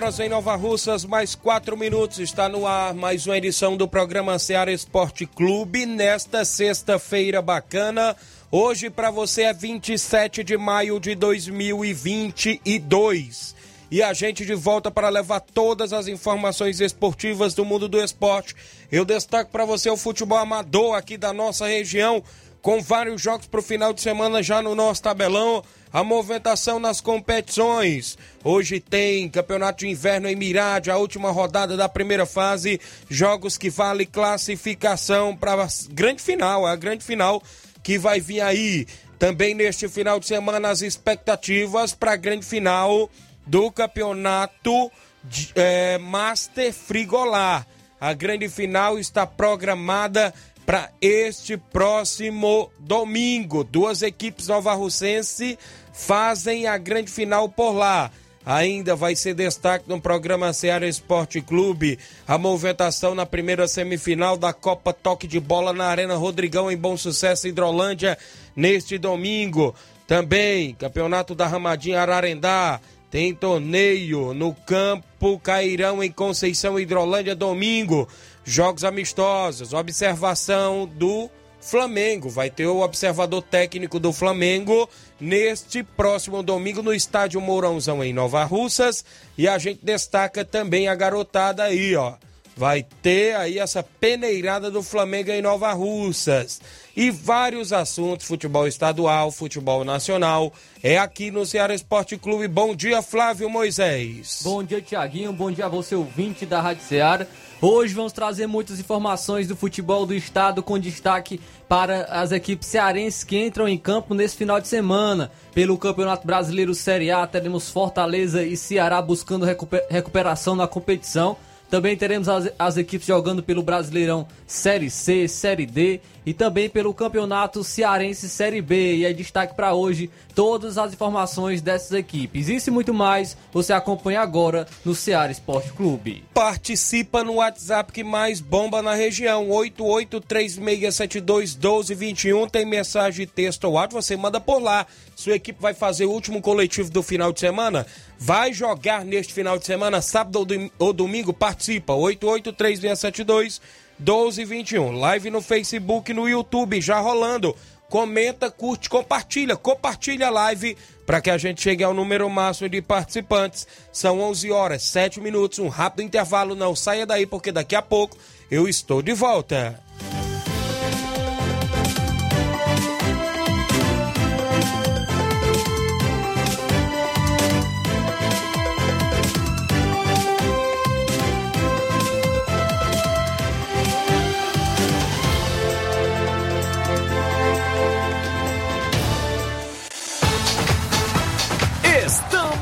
Horas em Nova Russas, mais 4 minutos. Está no ar mais uma edição do programa Ceará Esporte Clube. Nesta sexta-feira bacana. Hoje para você é 27 de maio de 2022. E a gente de volta para levar todas as informações esportivas do mundo do esporte. Eu destaco para você o futebol amador aqui da nossa região, com vários jogos para o final de semana já no nosso tabelão a movimentação nas competições. Hoje tem Campeonato de Inverno em Mirade, a última rodada da primeira fase, jogos que vale classificação para a grande final, a grande final que vai vir aí. Também neste final de semana as expectativas para a grande final do Campeonato de, é, Master Frigolar. A grande final está programada para este próximo domingo. Duas equipes nova-russense fazem a grande final por lá. Ainda vai ser destaque no programa Ceará Esporte Clube a movimentação na primeira semifinal da Copa Toque de Bola na Arena Rodrigão em Bom Sucesso Hidrolândia neste domingo. Também Campeonato da Ramadinha Ararendá tem torneio no Campo Cairão em Conceição Hidrolândia domingo. Jogos amistosos, observação do Flamengo. Vai ter o observador técnico do Flamengo neste próximo domingo no estádio Mourãozão em Nova Russas. E a gente destaca também a garotada aí, ó. Vai ter aí essa peneirada do Flamengo em Nova Russas. E vários assuntos, futebol estadual, futebol nacional. É aqui no Ceará Esporte Clube. Bom dia, Flávio Moisés. Bom dia, Tiaguinho. Bom dia a você, ouvinte da Rádio Ceará. Hoje vamos trazer muitas informações do futebol do estado com destaque para as equipes cearenses que entram em campo nesse final de semana. Pelo Campeonato Brasileiro Série A, teremos Fortaleza e Ceará buscando recuperação na competição. Também teremos as, as, equipes jogando pelo Brasileirão Série C, Série D e também pelo Campeonato Cearense Série B. E é destaque para hoje todas as informações dessas equipes. Isso e muito mais você acompanha agora no Ceará Esporte Clube. Participa no WhatsApp que mais bomba na região, 8836721221. Tem mensagem, texto ou áudio, você manda por lá. Sua equipe vai fazer o último coletivo do final de semana. Vai jogar neste final de semana, sábado ou domingo? Participa, 883672 1221. Live no Facebook, no YouTube, já rolando. Comenta, curte, compartilha. Compartilha a live para que a gente chegue ao número máximo de participantes. São 11 horas, 7 minutos, um rápido intervalo. Não saia daí porque daqui a pouco eu estou de volta.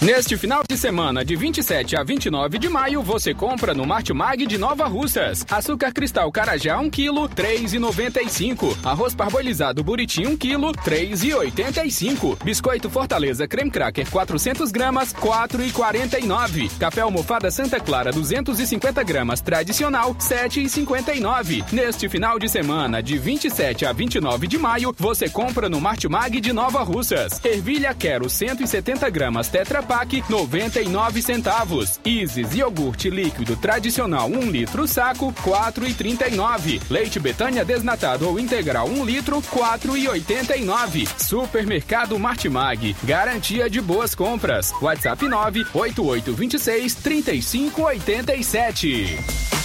Neste final de semana, de 27 a 29 de maio, você compra no Martimag de Nova Russas. Açúcar cristal Carajá 1 kg, 3,95. Arroz parbolizado Buriti 1 kg, 3,85. Biscoito Fortaleza Creme Cracker 400 gramas, 4,49. Café almofada Santa Clara 250 gramas tradicional, 7,59. Neste final de semana, de 27 a 29 de maio, você compra no Martimag de Nova Russas. Ervilha Quero 170 gramas Tetra pack 99 centavos. Isis iogurte líquido tradicional 1 litro saco 4,39. Leite Betânia desnatado ou integral 1 litro 4,89. Supermercado Martimag, garantia de boas compras. WhatsApp 98826 3587.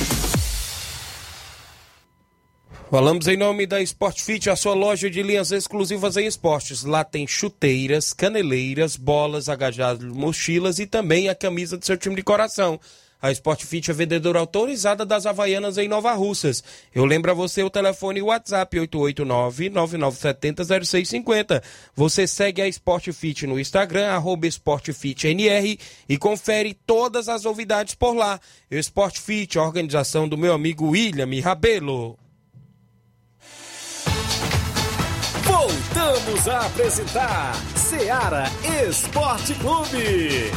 Falamos em nome da Sport Fit, a sua loja de linhas exclusivas em esportes. Lá tem chuteiras, caneleiras, bolas, agajados, mochilas e também a camisa do seu time de coração. A Sport Fit é vendedora autorizada das Havaianas em Nova Russas. Eu lembro a você o telefone WhatsApp 889-9970-0650. Você segue a Sport Fit no Instagram, arroba SportFitNR e confere todas as novidades por lá. Sport Fit, organização do meu amigo William Rabelo. Voltamos a apresentar Seara Esporte Clube.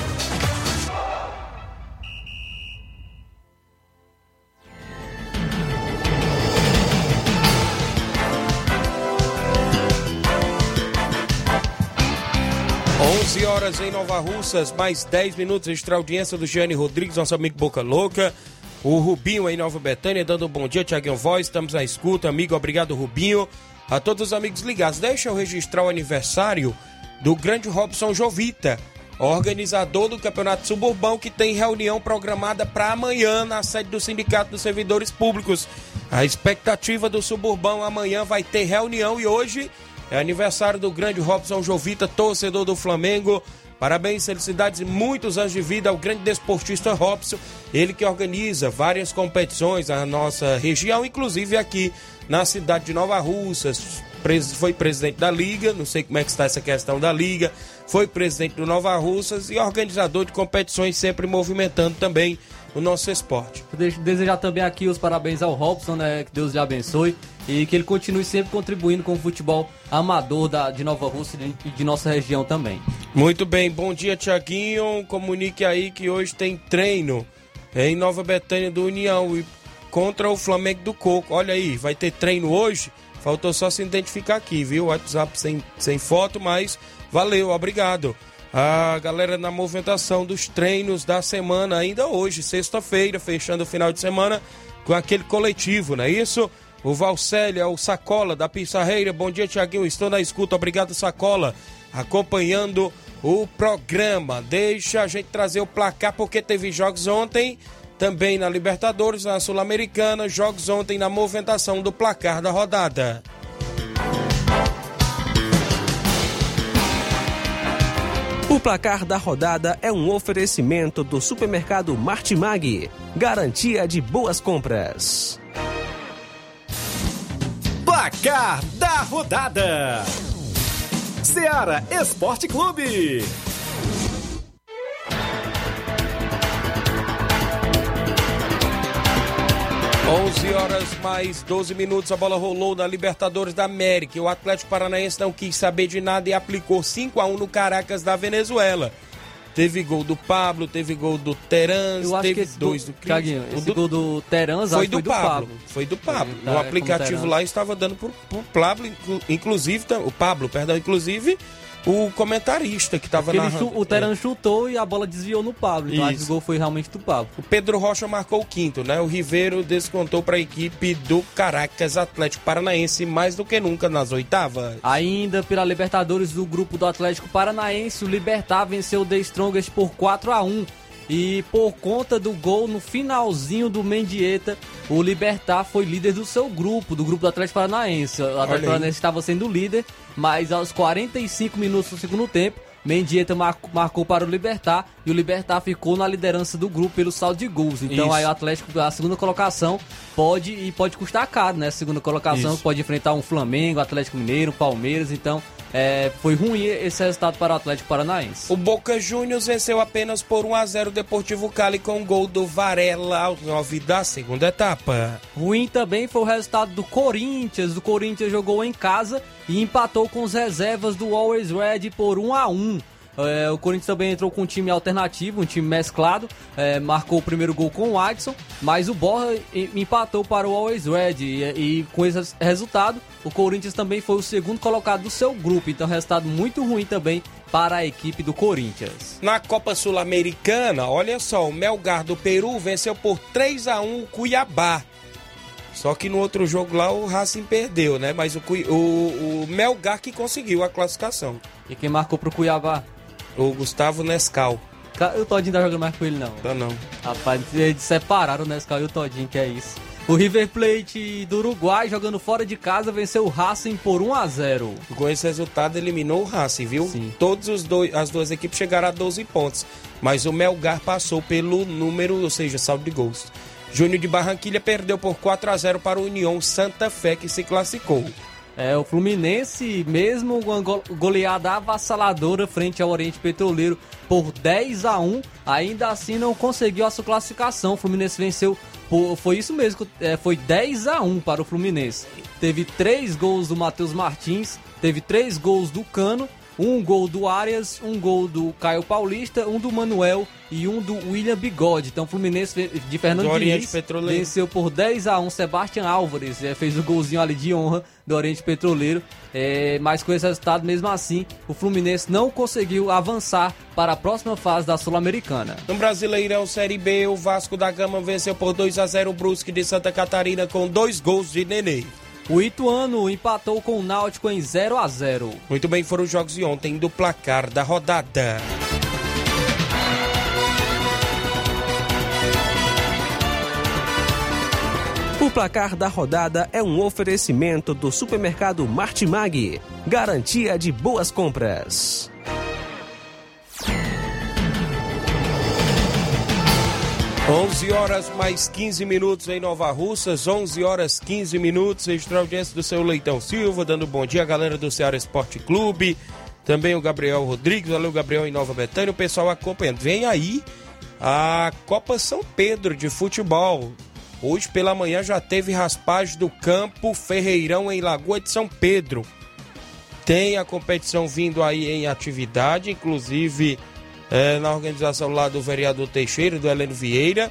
11 horas em Nova Russas, mais 10 minutos extra audiência do Gianni Rodrigues, nosso amigo Boca Louca. O Rubinho em Nova Betânia, dando um bom dia, Tiaguinho Voz, estamos na escuta, amigo, obrigado Rubinho. A todos os amigos ligados, deixa eu registrar o aniversário do grande Robson Jovita, organizador do Campeonato Suburbão, que tem reunião programada para amanhã na sede do Sindicato dos Servidores Públicos. A expectativa do Suburbão amanhã vai ter reunião e hoje é aniversário do grande Robson Jovita, torcedor do Flamengo. Parabéns, felicidades e muitos anos de vida ao grande desportista Robson, ele que organiza várias competições na nossa região, inclusive aqui na cidade de Nova Russas. Foi presidente da Liga, não sei como é que está essa questão da Liga, foi presidente do Nova Russas e organizador de competições, sempre movimentando também o nosso esporte. Desejar também aqui os parabéns ao Robson, né? Que Deus lhe abençoe e que ele continue sempre contribuindo com o futebol amador da, de Nova Rússia e de nossa região também. Muito bem, bom dia Tiaguinho. Comunique aí que hoje tem treino em Nova Betânia do União e contra o Flamengo do Coco. Olha aí, vai ter treino hoje. Faltou só se identificar aqui, viu? WhatsApp sem, sem foto, mas valeu, obrigado a galera na movimentação dos treinos da semana, ainda hoje, sexta-feira, fechando o final de semana com aquele coletivo, não é isso? O Valcélia, o Sacola da Pissarreira, bom dia Tiaguinho, estou na escuta, obrigado Sacola, acompanhando o programa. Deixa a gente trazer o placar porque teve jogos ontem, também na Libertadores, na Sul-Americana, jogos ontem na movimentação do placar da rodada. O placar da rodada é um oferecimento do supermercado Martimag, garantia de boas compras. Placar da rodada: Seara Esporte Clube. 11 horas mais 12 minutos, a bola rolou na Libertadores da América. O Atlético Paranaense não quis saber de nada e aplicou 5 a 1 no Caracas da Venezuela. Teve gol do Pablo, teve gol do Terans, teve dois do, do Cris. esse do, gol do Terans foi, do, foi do Pablo, Pablo, Foi do Pablo. Tá, o aplicativo lá estava dando pro, pro Pablo, inclusive, o Pablo, perdão, inclusive o comentarista que estava narrando. O Teran é. chutou e a bola desviou no Pablo. Então que o gol foi realmente do Pablo. O Pedro Rocha marcou o quinto, né? O Ribeiro descontou para a equipe do Caracas Atlético Paranaense mais do que nunca nas oitavas. Ainda pela Libertadores do grupo do Atlético Paranaense, o Libertar venceu o The Strongest por 4 a 1 e por conta do gol no finalzinho do Mendieta, o Libertar foi líder do seu grupo, do grupo do Atlético Paranaense. O Atlético Paranaense estava sendo líder, mas aos 45 minutos do segundo tempo, Mendieta marcou, marcou, para o Libertar e o Libertar ficou na liderança do grupo pelo saldo de gols. Então Isso. aí o Atlético, a segunda colocação, pode e pode custar caro, né? A segunda colocação Isso. pode enfrentar um Flamengo, Atlético Mineiro, Palmeiras, então é, foi ruim esse resultado para o Atlético Paranaense. O Boca Juniors venceu apenas por 1 a 0 o Deportivo Cali com o gol do Varela aos 9 da segunda etapa. Ruim também foi o resultado do Corinthians. O Corinthians jogou em casa e empatou com as reservas do Always Red por 1 a 1. É, o Corinthians também entrou com um time alternativo, um time mesclado. É, marcou o primeiro gol com o Adson, mas o Borra empatou para o Always Red. E, e, com esse resultado, o Corinthians também foi o segundo colocado do seu grupo. Então, resultado muito ruim também para a equipe do Corinthians. Na Copa Sul-Americana, olha só, o Melgar do Peru venceu por 3 a 1 o Cuiabá. Só que no outro jogo lá o Racing perdeu, né? Mas o, o, o Melgar que conseguiu a classificação. E quem marcou pro Cuiabá? O Gustavo Nescau. O Todinho tá jogando mais com ele, não. Tá não. Rapaz, eles separaram o Nescau e o Todinho, que é isso. O River Plate do Uruguai, jogando fora de casa, venceu o Racing por 1 a 0 Com esse resultado, eliminou o Racing, viu? Sim. Todos os dois, as duas equipes chegaram a 12 pontos. Mas o Melgar passou pelo número, ou seja, saldo de gols. Júnior de Barranquilha perdeu por 4 a 0 para o União Santa Fé, que se classificou. É, o Fluminense, mesmo uma goleada avassaladora frente ao Oriente Petroleiro por 10 a 1, ainda assim não conseguiu a sua classificação. O Fluminense venceu, por, foi isso mesmo, é, foi 10 a 1 para o Fluminense. Teve três gols do Matheus Martins, teve três gols do Cano um gol do Arias, um gol do Caio Paulista, um do Manuel e um do William Bigode. Então o Fluminense de Fernando do Diniz venceu por 10 a 1 Sebastião Álvares, é, fez o golzinho ali de honra do Oriente Petroleiro. É, mas com esse resultado, mesmo assim, o Fluminense não conseguiu avançar para a próxima fase da Sul-Americana. No Brasileirão Série B, o Vasco da Gama venceu por 2 a 0 o Brusque de Santa Catarina com dois gols de Nenê. O Ituano empatou com o Náutico em 0 a 0. Muito bem, foram os jogos de ontem do placar da rodada. O placar da rodada é um oferecimento do supermercado Martimag, garantia de boas compras. 11 horas mais 15 minutos em Nova Russas, 11 horas 15 minutos. Extra audiência do seu Leitão Silva, dando bom dia à galera do Ceará Esporte Clube. Também o Gabriel Rodrigues, valeu Gabriel em Nova Betânia, o pessoal acompanhando. Vem aí a Copa São Pedro de futebol. Hoje pela manhã já teve raspagem do campo Ferreirão em Lagoa de São Pedro. Tem a competição vindo aí em atividade, inclusive é, na organização lá do vereador Teixeira, do Heleno Vieira.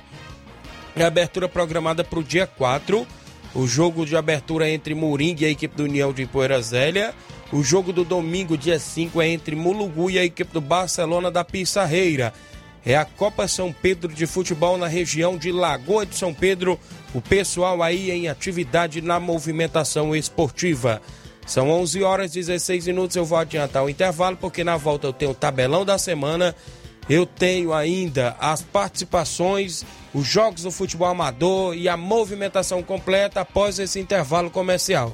É abertura programada para o dia 4. O jogo de abertura é entre Moringue e a equipe do União de Poeira Zélia. O jogo do domingo, dia 5, é entre Mulugu e a equipe do Barcelona da Pissarreira. É a Copa São Pedro de Futebol na região de Lagoa de São Pedro. O pessoal aí em atividade na movimentação esportiva. São 11 horas e 16 minutos. Eu vou adiantar o intervalo porque na volta eu tenho o tabelão da semana. Eu tenho ainda as participações, os jogos do futebol amador e a movimentação completa após esse intervalo comercial.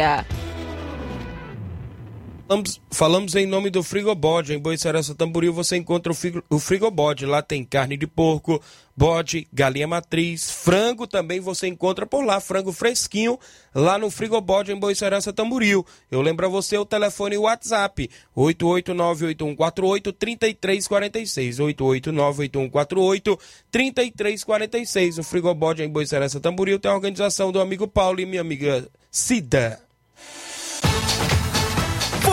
Falamos, falamos em nome do Frigobode. Em Boicerança Tamboril você encontra o Frigobode. Lá tem carne de porco, bode, galinha matriz, frango também você encontra por lá. Frango fresquinho lá no Frigobode em Boicerança Tamboril. Eu lembro a você o telefone e o WhatsApp: 889-8148-3346. 889-8148-3346. O Frigobode em Boicerança Tamboril tem a organização do amigo Paulo e minha amiga Cida.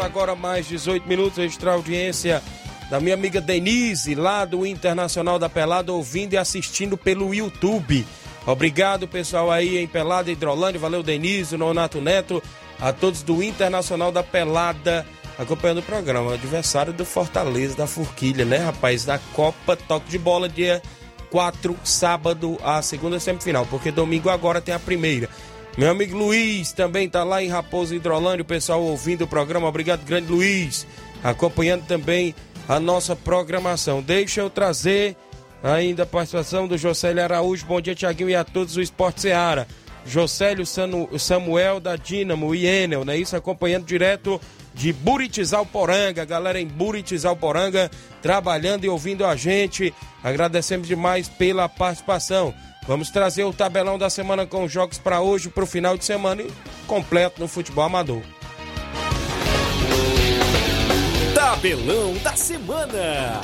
Agora, mais 18 minutos, extra audiência da minha amiga Denise, lá do Internacional da Pelada, ouvindo e assistindo pelo YouTube. Obrigado, pessoal aí em Pelada Hidrolândia. Valeu, Denise, Nonato Neto, a todos do Internacional da Pelada acompanhando o programa. Adversário do Fortaleza da Forquilha, né, rapaz? Da Copa Toque de Bola, dia 4, sábado, a segunda semifinal, porque domingo agora tem a primeira. Meu amigo Luiz também tá lá em Raposo Hidrolândia, o pessoal ouvindo o programa. Obrigado, grande Luiz, acompanhando também a nossa programação. Deixa eu trazer ainda a participação do Josélio Araújo. Bom dia, Tiaguinho, e a todos do Esporte Seara. Josélio Samuel da Dínamo e Enel, né? Isso acompanhando direto de Buritizal-Poranga, galera em Buritizal-Poranga, trabalhando e ouvindo a gente. Agradecemos demais pela participação. Vamos trazer o tabelão da semana com jogos para hoje, para o final de semana e completo no futebol amador. Tabelão da semana.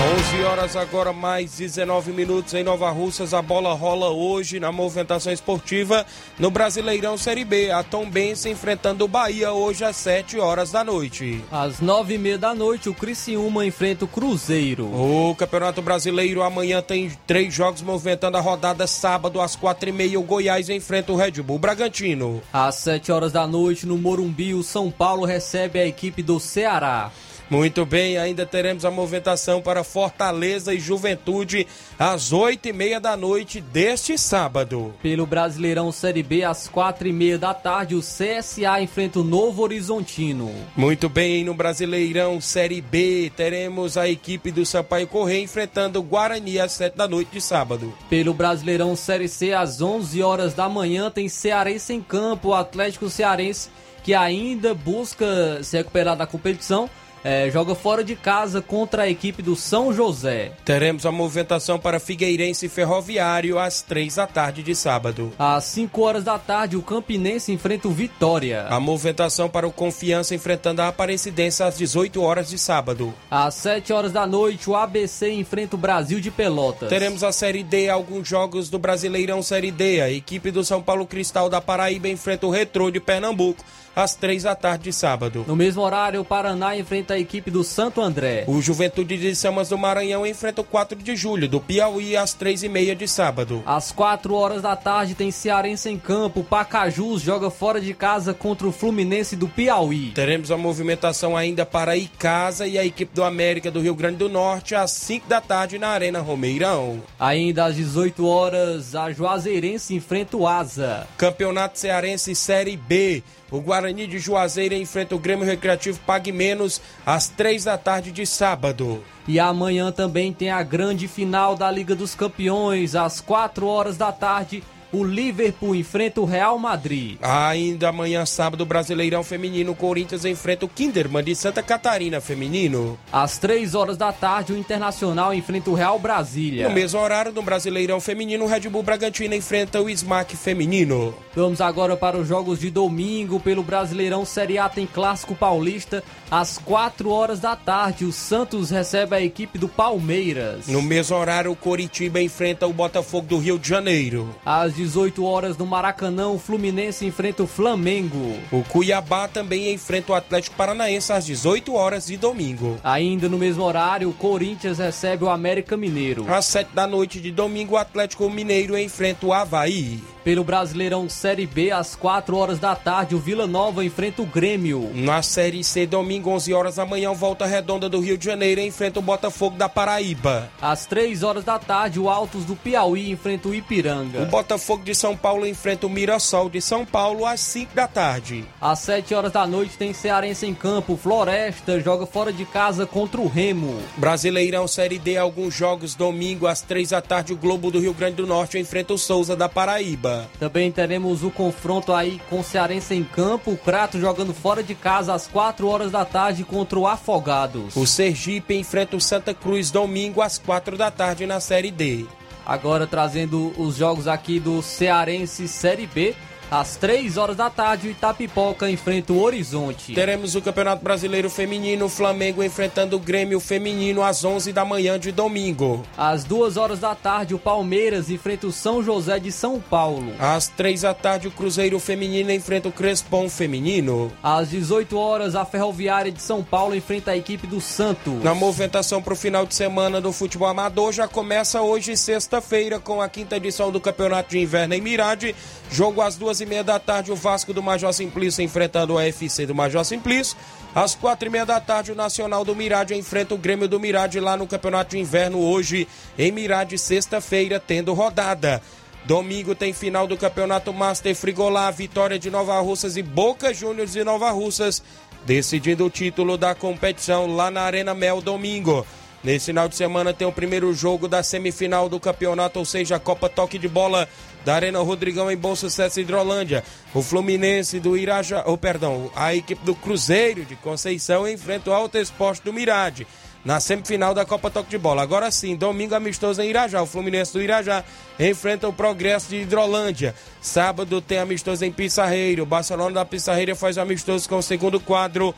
11 horas agora, mais 19 minutos em Nova Russas. A bola rola hoje na movimentação esportiva no Brasileirão Série B. A Tom Benz enfrentando o Bahia hoje às 7 horas da noite. Às 9 e meia da noite, o Criciúma enfrenta o Cruzeiro. O Campeonato Brasileiro amanhã tem três jogos movimentando a rodada. Sábado às 4 e meia, o Goiás enfrenta o Red Bull Bragantino. Às 7 horas da noite, no Morumbi, o São Paulo recebe a equipe do Ceará. Muito bem, ainda teremos a movimentação para Fortaleza e Juventude às oito e meia da noite deste sábado. Pelo Brasileirão Série B, às quatro e meia da tarde, o CSA enfrenta o Novo Horizontino. Muito bem, no Brasileirão Série B, teremos a equipe do Sampaio Correia enfrentando o Guarani às sete da noite de sábado. Pelo Brasileirão Série C, às onze horas da manhã, tem Cearense em campo, o Atlético Cearense que ainda busca se recuperar da competição é, joga fora de casa contra a equipe do São José. Teremos a movimentação para Figueirense Ferroviário às três da tarde de sábado. Às 5 horas da tarde, o Campinense enfrenta o Vitória. A movimentação para o Confiança enfrentando a Aparecidense às 18 horas de sábado. Às 7 horas da noite, o ABC enfrenta o Brasil de Pelotas. Teremos a Série D, alguns jogos do Brasileirão Série D. A equipe do São Paulo Cristal da Paraíba enfrenta o Retrô de Pernambuco às três da tarde de sábado. No mesmo horário, o Paraná enfrenta a equipe do Santo André. O Juventude de Samas do Maranhão enfrenta o 4 de julho, do Piauí, às três e meia de sábado. Às 4 horas da tarde tem Cearense em campo. Pacajus joga fora de casa contra o Fluminense do Piauí. Teremos a movimentação ainda para Icasa e a equipe do América do Rio Grande do Norte às 5 da tarde na Arena Romeirão. Ainda às 18 horas, a Juazeirense enfrenta o Asa. Campeonato Cearense Série B. O Guarani de Juazeiro enfrenta o Grêmio Recreativo Pague Menos às três da tarde de sábado. E amanhã também tem a grande final da Liga dos Campeões, às quatro horas da tarde o Liverpool enfrenta o Real Madrid. Ainda amanhã, sábado, Brasileirão Feminino, o Corinthians enfrenta o Kinderman de Santa Catarina Feminino. Às três horas da tarde, o Internacional enfrenta o Real Brasília. No mesmo horário, no Brasileirão Feminino, o Red Bull Bragantino enfrenta o Smack Feminino. Vamos agora para os jogos de domingo. Pelo Brasileirão Série A tem Clássico Paulista. Às quatro horas da tarde, o Santos recebe a equipe do Palmeiras. No mesmo horário, o Coritiba enfrenta o Botafogo do Rio de Janeiro. Às 18 horas no Maracanã, o Fluminense enfrenta o Flamengo. O Cuiabá também enfrenta o Atlético Paranaense às 18 horas de domingo. Ainda no mesmo horário, o Corinthians recebe o América Mineiro. Às 7 da noite de domingo, o Atlético Mineiro enfrenta o Havaí. Pelo Brasileirão Série B, às 4 horas da tarde, o Vila Nova enfrenta o Grêmio. Na Série C, domingo, 11 horas da manhã, Volta Redonda do Rio de Janeiro enfrenta o Botafogo da Paraíba. Às 3 horas da tarde, o Altos do Piauí enfrenta o Ipiranga. O Botafogo de São Paulo enfrenta o Mirassol de São Paulo às 5 da tarde. Às 7 horas da noite, tem Cearense em campo. Floresta joga fora de casa contra o Remo. Brasileirão Série D, alguns jogos domingo às 3 da tarde, o Globo do Rio Grande do Norte enfrenta o Souza da Paraíba. Também teremos o confronto aí com o Cearense em campo, o Crato jogando fora de casa às 4 horas da tarde contra o Afogados. O Sergipe enfrenta o Santa Cruz domingo às 4 da tarde na Série D. Agora trazendo os jogos aqui do Cearense Série B. Às 3 horas da tarde, o Itapipoca enfrenta o Horizonte. Teremos o Campeonato Brasileiro Feminino, o Flamengo enfrentando o Grêmio Feminino às 11 da manhã de domingo. Às 2 horas da tarde, o Palmeiras enfrenta o São José de São Paulo. Às 3 da tarde, o Cruzeiro Feminino enfrenta o Crespom Feminino. Às 18 horas, a Ferroviária de São Paulo enfrenta a equipe do Santos. Na movimentação para o final de semana do futebol amador, já começa hoje, sexta-feira, com a quinta edição do Campeonato de Inverno em Mirade. Jogo às duas e meia da tarde, o Vasco do Major Simplício enfrentando o AFC do Major Simplício. Às quatro e meia da tarde, o Nacional do Mirade enfrenta o Grêmio do Mirade lá no Campeonato de Inverno hoje, em Mirade, sexta-feira, tendo rodada. Domingo tem final do Campeonato Master Frigolá, vitória de Nova Russas e Boca Juniors de Nova Russas, decidindo o título da competição lá na Arena Mel domingo. Nesse final de semana tem o primeiro jogo da semifinal do campeonato, ou seja, a Copa Toque de Bola da Arena Rodrigão em Bom Sucesso Hidrolândia. O Fluminense do Irajá, ou oh, perdão, a equipe do Cruzeiro de Conceição enfrenta o Alto Esporte do Mirade na semifinal da Copa Toque de Bola. Agora sim, domingo amistoso em Irajá. O Fluminense do Irajá enfrenta o Progresso de Hidrolândia. Sábado tem amistoso em Pissarreiro. O Barcelona da Pissarreira faz amistoso com o segundo quadro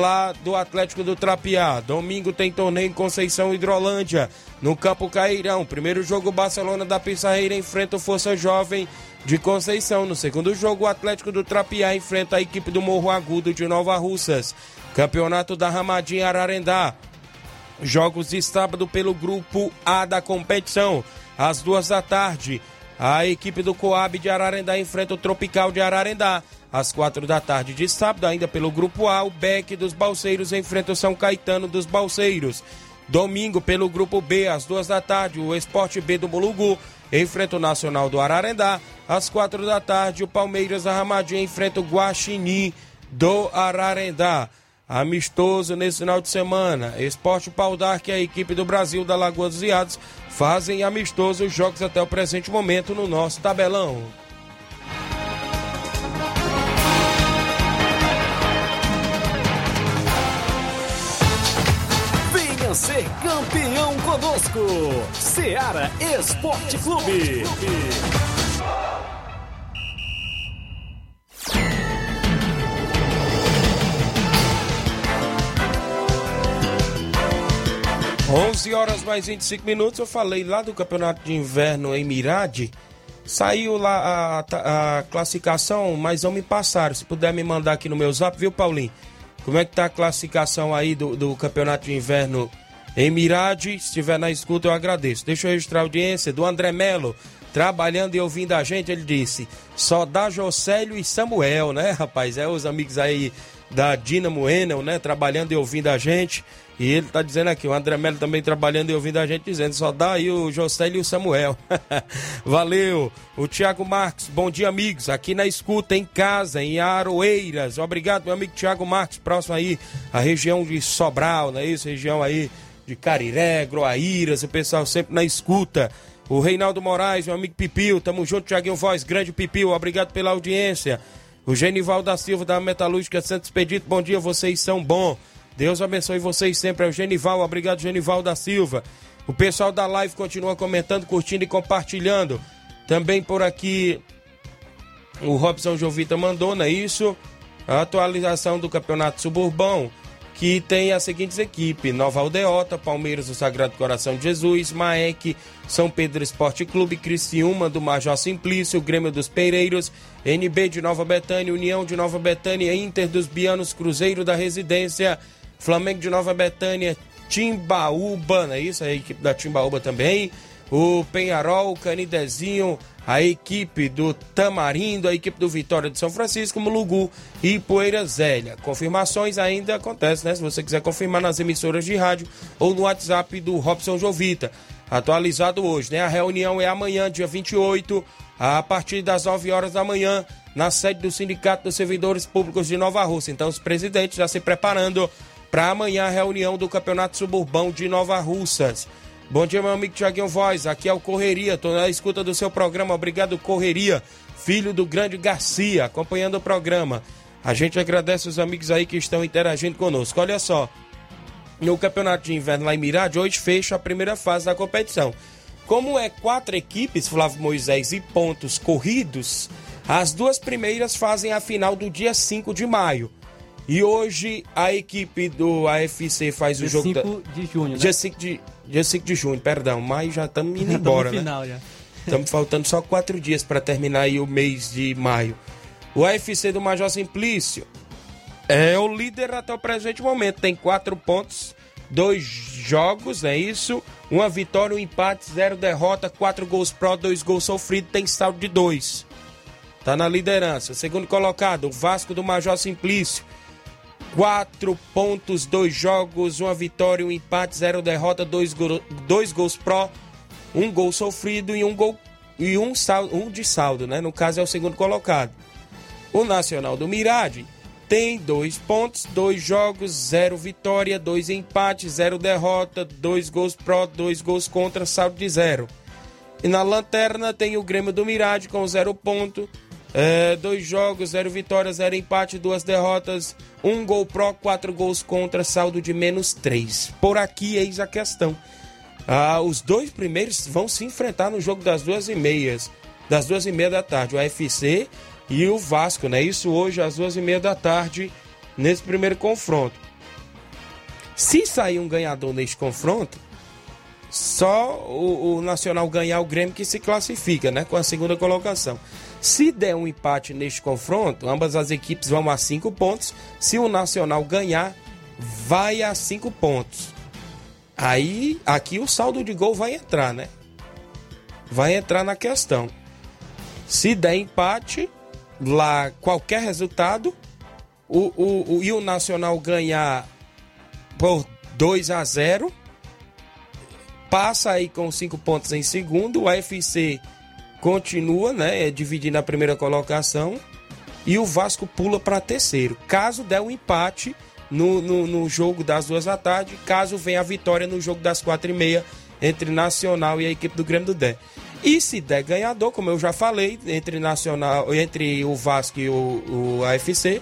lá do Atlético do Trapiá. Domingo tem torneio em Conceição Hidrolândia, no Campo Cairão. Primeiro jogo, Barcelona da Pissarreira enfrenta o Força Jovem de Conceição. No segundo jogo, o Atlético do Trapiá enfrenta a equipe do Morro Agudo de Nova Russas. Campeonato da Ramadinha Ararendá. Jogos de sábado pelo grupo A da competição. Às duas da tarde, a equipe do Coab de Ararendá enfrenta o Tropical de Ararendá. Às quatro da tarde de sábado, ainda pelo grupo A, o Beck dos Balseiros enfrenta o São Caetano dos Balseiros. Domingo, pelo grupo B, às duas da tarde, o Esporte B do Bulugu enfrenta o Nacional do Ararendá. Às quatro da tarde, o Palmeiras da Ramadinha enfrenta o Guaxinim do Ararendá. Amistoso nesse final de semana. Esporte Pau Dark e a equipe do Brasil da Lagoa dos Iados fazem amistosos jogos até o presente momento no nosso tabelão. Venha ser campeão conosco. Seara Esporte Clube. 11 horas mais 25 minutos, eu falei lá do campeonato de inverno em Mirade. Saiu lá a, a, classificação, mas não me passaram. Se puder me mandar aqui no meu zap, viu, Paulinho? Como é que tá a classificação aí do, do campeonato de inverno em Mirade? Se estiver na escuta, eu agradeço. Deixa eu registrar a audiência do André Melo, trabalhando e ouvindo a gente. Ele disse: só dá Jocélio e Samuel, né, rapaz? É os amigos aí da Dinamo Enel, né? Trabalhando e ouvindo a gente. E ele tá dizendo aqui, o André Melo também trabalhando e ouvindo a gente dizendo, só dá aí o Josélio e o Samuel. Valeu. O Tiago Marques, bom dia, amigos. Aqui na escuta, em casa, em Aroeiras. Obrigado, meu amigo Tiago Marques, próximo aí, a região de Sobral, não é isso? Região aí de Cariré, Groaíras, o pessoal sempre na escuta. O Reinaldo Moraes, meu amigo Pipil, tamo junto, Tiaguinho Voz, grande Pipil, obrigado pela audiência. O Genival da Silva da Metalúrgica Santos Expedito, bom dia, vocês são bons. Deus abençoe vocês sempre. É o Genival, obrigado, Genival da Silva. O pessoal da live continua comentando, curtindo e compartilhando. Também por aqui o Robson Jovita mandou, não é isso? A atualização do Campeonato Suburbão, que tem as seguintes equipes: Nova Aldeota, Palmeiras do Sagrado Coração de Jesus, Maek, São Pedro Esporte Clube, Criciúma do Major Simplício, Grêmio dos Pereiros, NB de Nova Betânia, União de Nova Betânia, Inter dos Bianos, Cruzeiro da Residência. Flamengo de Nova Betânia, Timbaúba, não é isso? A equipe da Timbaúba também. O Penharol, Canidezinho, a equipe do Tamarindo, a equipe do Vitória de São Francisco, Mulugu e Poeira Zélia. Confirmações ainda acontecem, né? Se você quiser confirmar nas emissoras de rádio ou no WhatsApp do Robson Jovita. Atualizado hoje, né? A reunião é amanhã, dia 28, a partir das 9 horas da manhã, na sede do Sindicato dos Servidores Públicos de Nova Rússia. Então, os presidentes já se preparando para amanhã a reunião do Campeonato Suburbão de Nova Russas. Bom dia, meu amigo Tiaguinho Voz. Aqui é o Correria. Estou na escuta do seu programa. Obrigado, Correria. Filho do grande Garcia, acompanhando o programa. A gente agradece os amigos aí que estão interagindo conosco. Olha só. No Campeonato de Inverno lá em Mirade, hoje fecha a primeira fase da competição. Como é quatro equipes, Flávio Moisés, e pontos corridos, As duas primeiras fazem a final do dia 5 de maio. E hoje a equipe do AFC faz dia o jogo 5 de junho, né? Dia 5 de, dia 5 de junho, perdão. Maio já estamos indo embora, né? Estamos faltando só quatro dias para terminar aí o mês de maio. O AFC do Major Simplício é o líder até o presente momento. Tem quatro pontos, dois jogos, é isso? Uma vitória, um empate, zero derrota, quatro gols pró, dois gols sofridos, tem saldo de dois. Tá na liderança. Segundo colocado, o Vasco do Major Simplício. Quatro pontos, dois jogos, uma vitória, um empate, zero derrota, dois, go dois gols pró, um gol sofrido e um gol e um, saldo, um de saldo, né? No caso é o segundo colocado. O Nacional do Mirade tem dois pontos, dois jogos, zero vitória, dois empates, zero derrota, dois gols pró, dois gols contra, saldo de zero. E na lanterna tem o Grêmio do Mirade com zero ponto, é, dois jogos, zero vitória, zero empate, duas derrotas, um gol pró, quatro gols contra, saldo de menos três. Por aqui eis a questão. Ah, os dois primeiros vão se enfrentar no jogo das duas e meias, das duas e meia da tarde, o AFC e o Vasco, né? Isso hoje às duas e meia da tarde nesse primeiro confronto. Se sair um ganhador neste confronto, só o, o Nacional ganhar o Grêmio que se classifica, né? Com a segunda colocação. Se der um empate neste confronto, ambas as equipes vão a cinco pontos. Se o Nacional ganhar, vai a cinco pontos. Aí, aqui o saldo de gol vai entrar, né? Vai entrar na questão. Se der empate, lá qualquer resultado, o, o, o, e o Nacional ganhar por 2 a 0 passa aí com cinco pontos em segundo, o AFC continua, né, é, dividindo a primeira colocação e o Vasco pula para terceiro. Caso der um empate no, no, no, jogo das duas da tarde, caso venha a vitória no jogo das quatro e meia entre Nacional e a equipe do Grêmio do Dé. E se der ganhador, como eu já falei, entre Nacional, entre o Vasco e o, o AFC,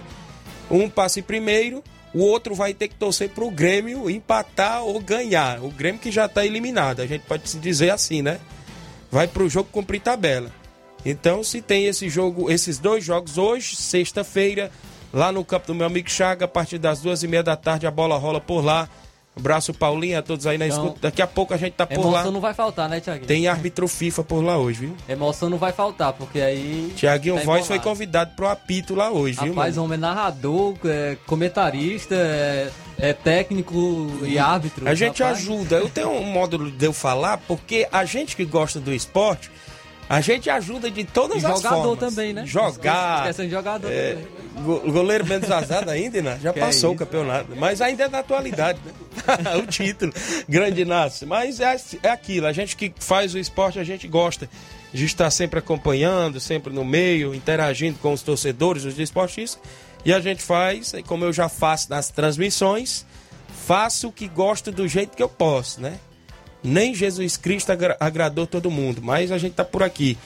um passa em primeiro, o outro vai ter que torcer para o Grêmio empatar ou ganhar. O Grêmio que já está eliminado, a gente pode se dizer assim, né? Vai para o jogo cumprir tabela. Então, se tem esse jogo, esses dois jogos hoje, sexta-feira, lá no campo do meu amigo Chaga, a partir das duas e meia da tarde, a bola rola por lá. Abraço, Paulinho, a todos aí na Então, escuta. Daqui a pouco a gente tá por Emoção lá. não vai faltar, né, Tiaguinho? Tem árbitro FIFA por lá hoje, viu? Emoção não vai faltar, porque aí. Tiaguinho tá Voz foi convidado pro apito lá hoje, viu? Rapaz, homem é narrador, é comentarista, é, é técnico e árbitro. A gente rapaz. ajuda. Eu tenho um módulo de eu falar, porque a gente que gosta do esporte, a gente ajuda de todas E as jogador formas. também, né? Jogar. Esquecendo de jogador É, também. go- goleiro menos azado ainda, né? Já Que passou é o campeonato. Mas ainda é da atualidade, né? o título. Grande Inácio. Mas é, é aquilo, a gente que faz o esporte, a gente gosta de estar sempre acompanhando, sempre no meio, interagindo com os torcedores, os esportistas. E a gente faz, e como eu já faço nas transmissões, faço o que gosto do jeito que eu posso, né? Nem Jesus Cristo agra- agradou todo mundo, mas a gente tá por aqui.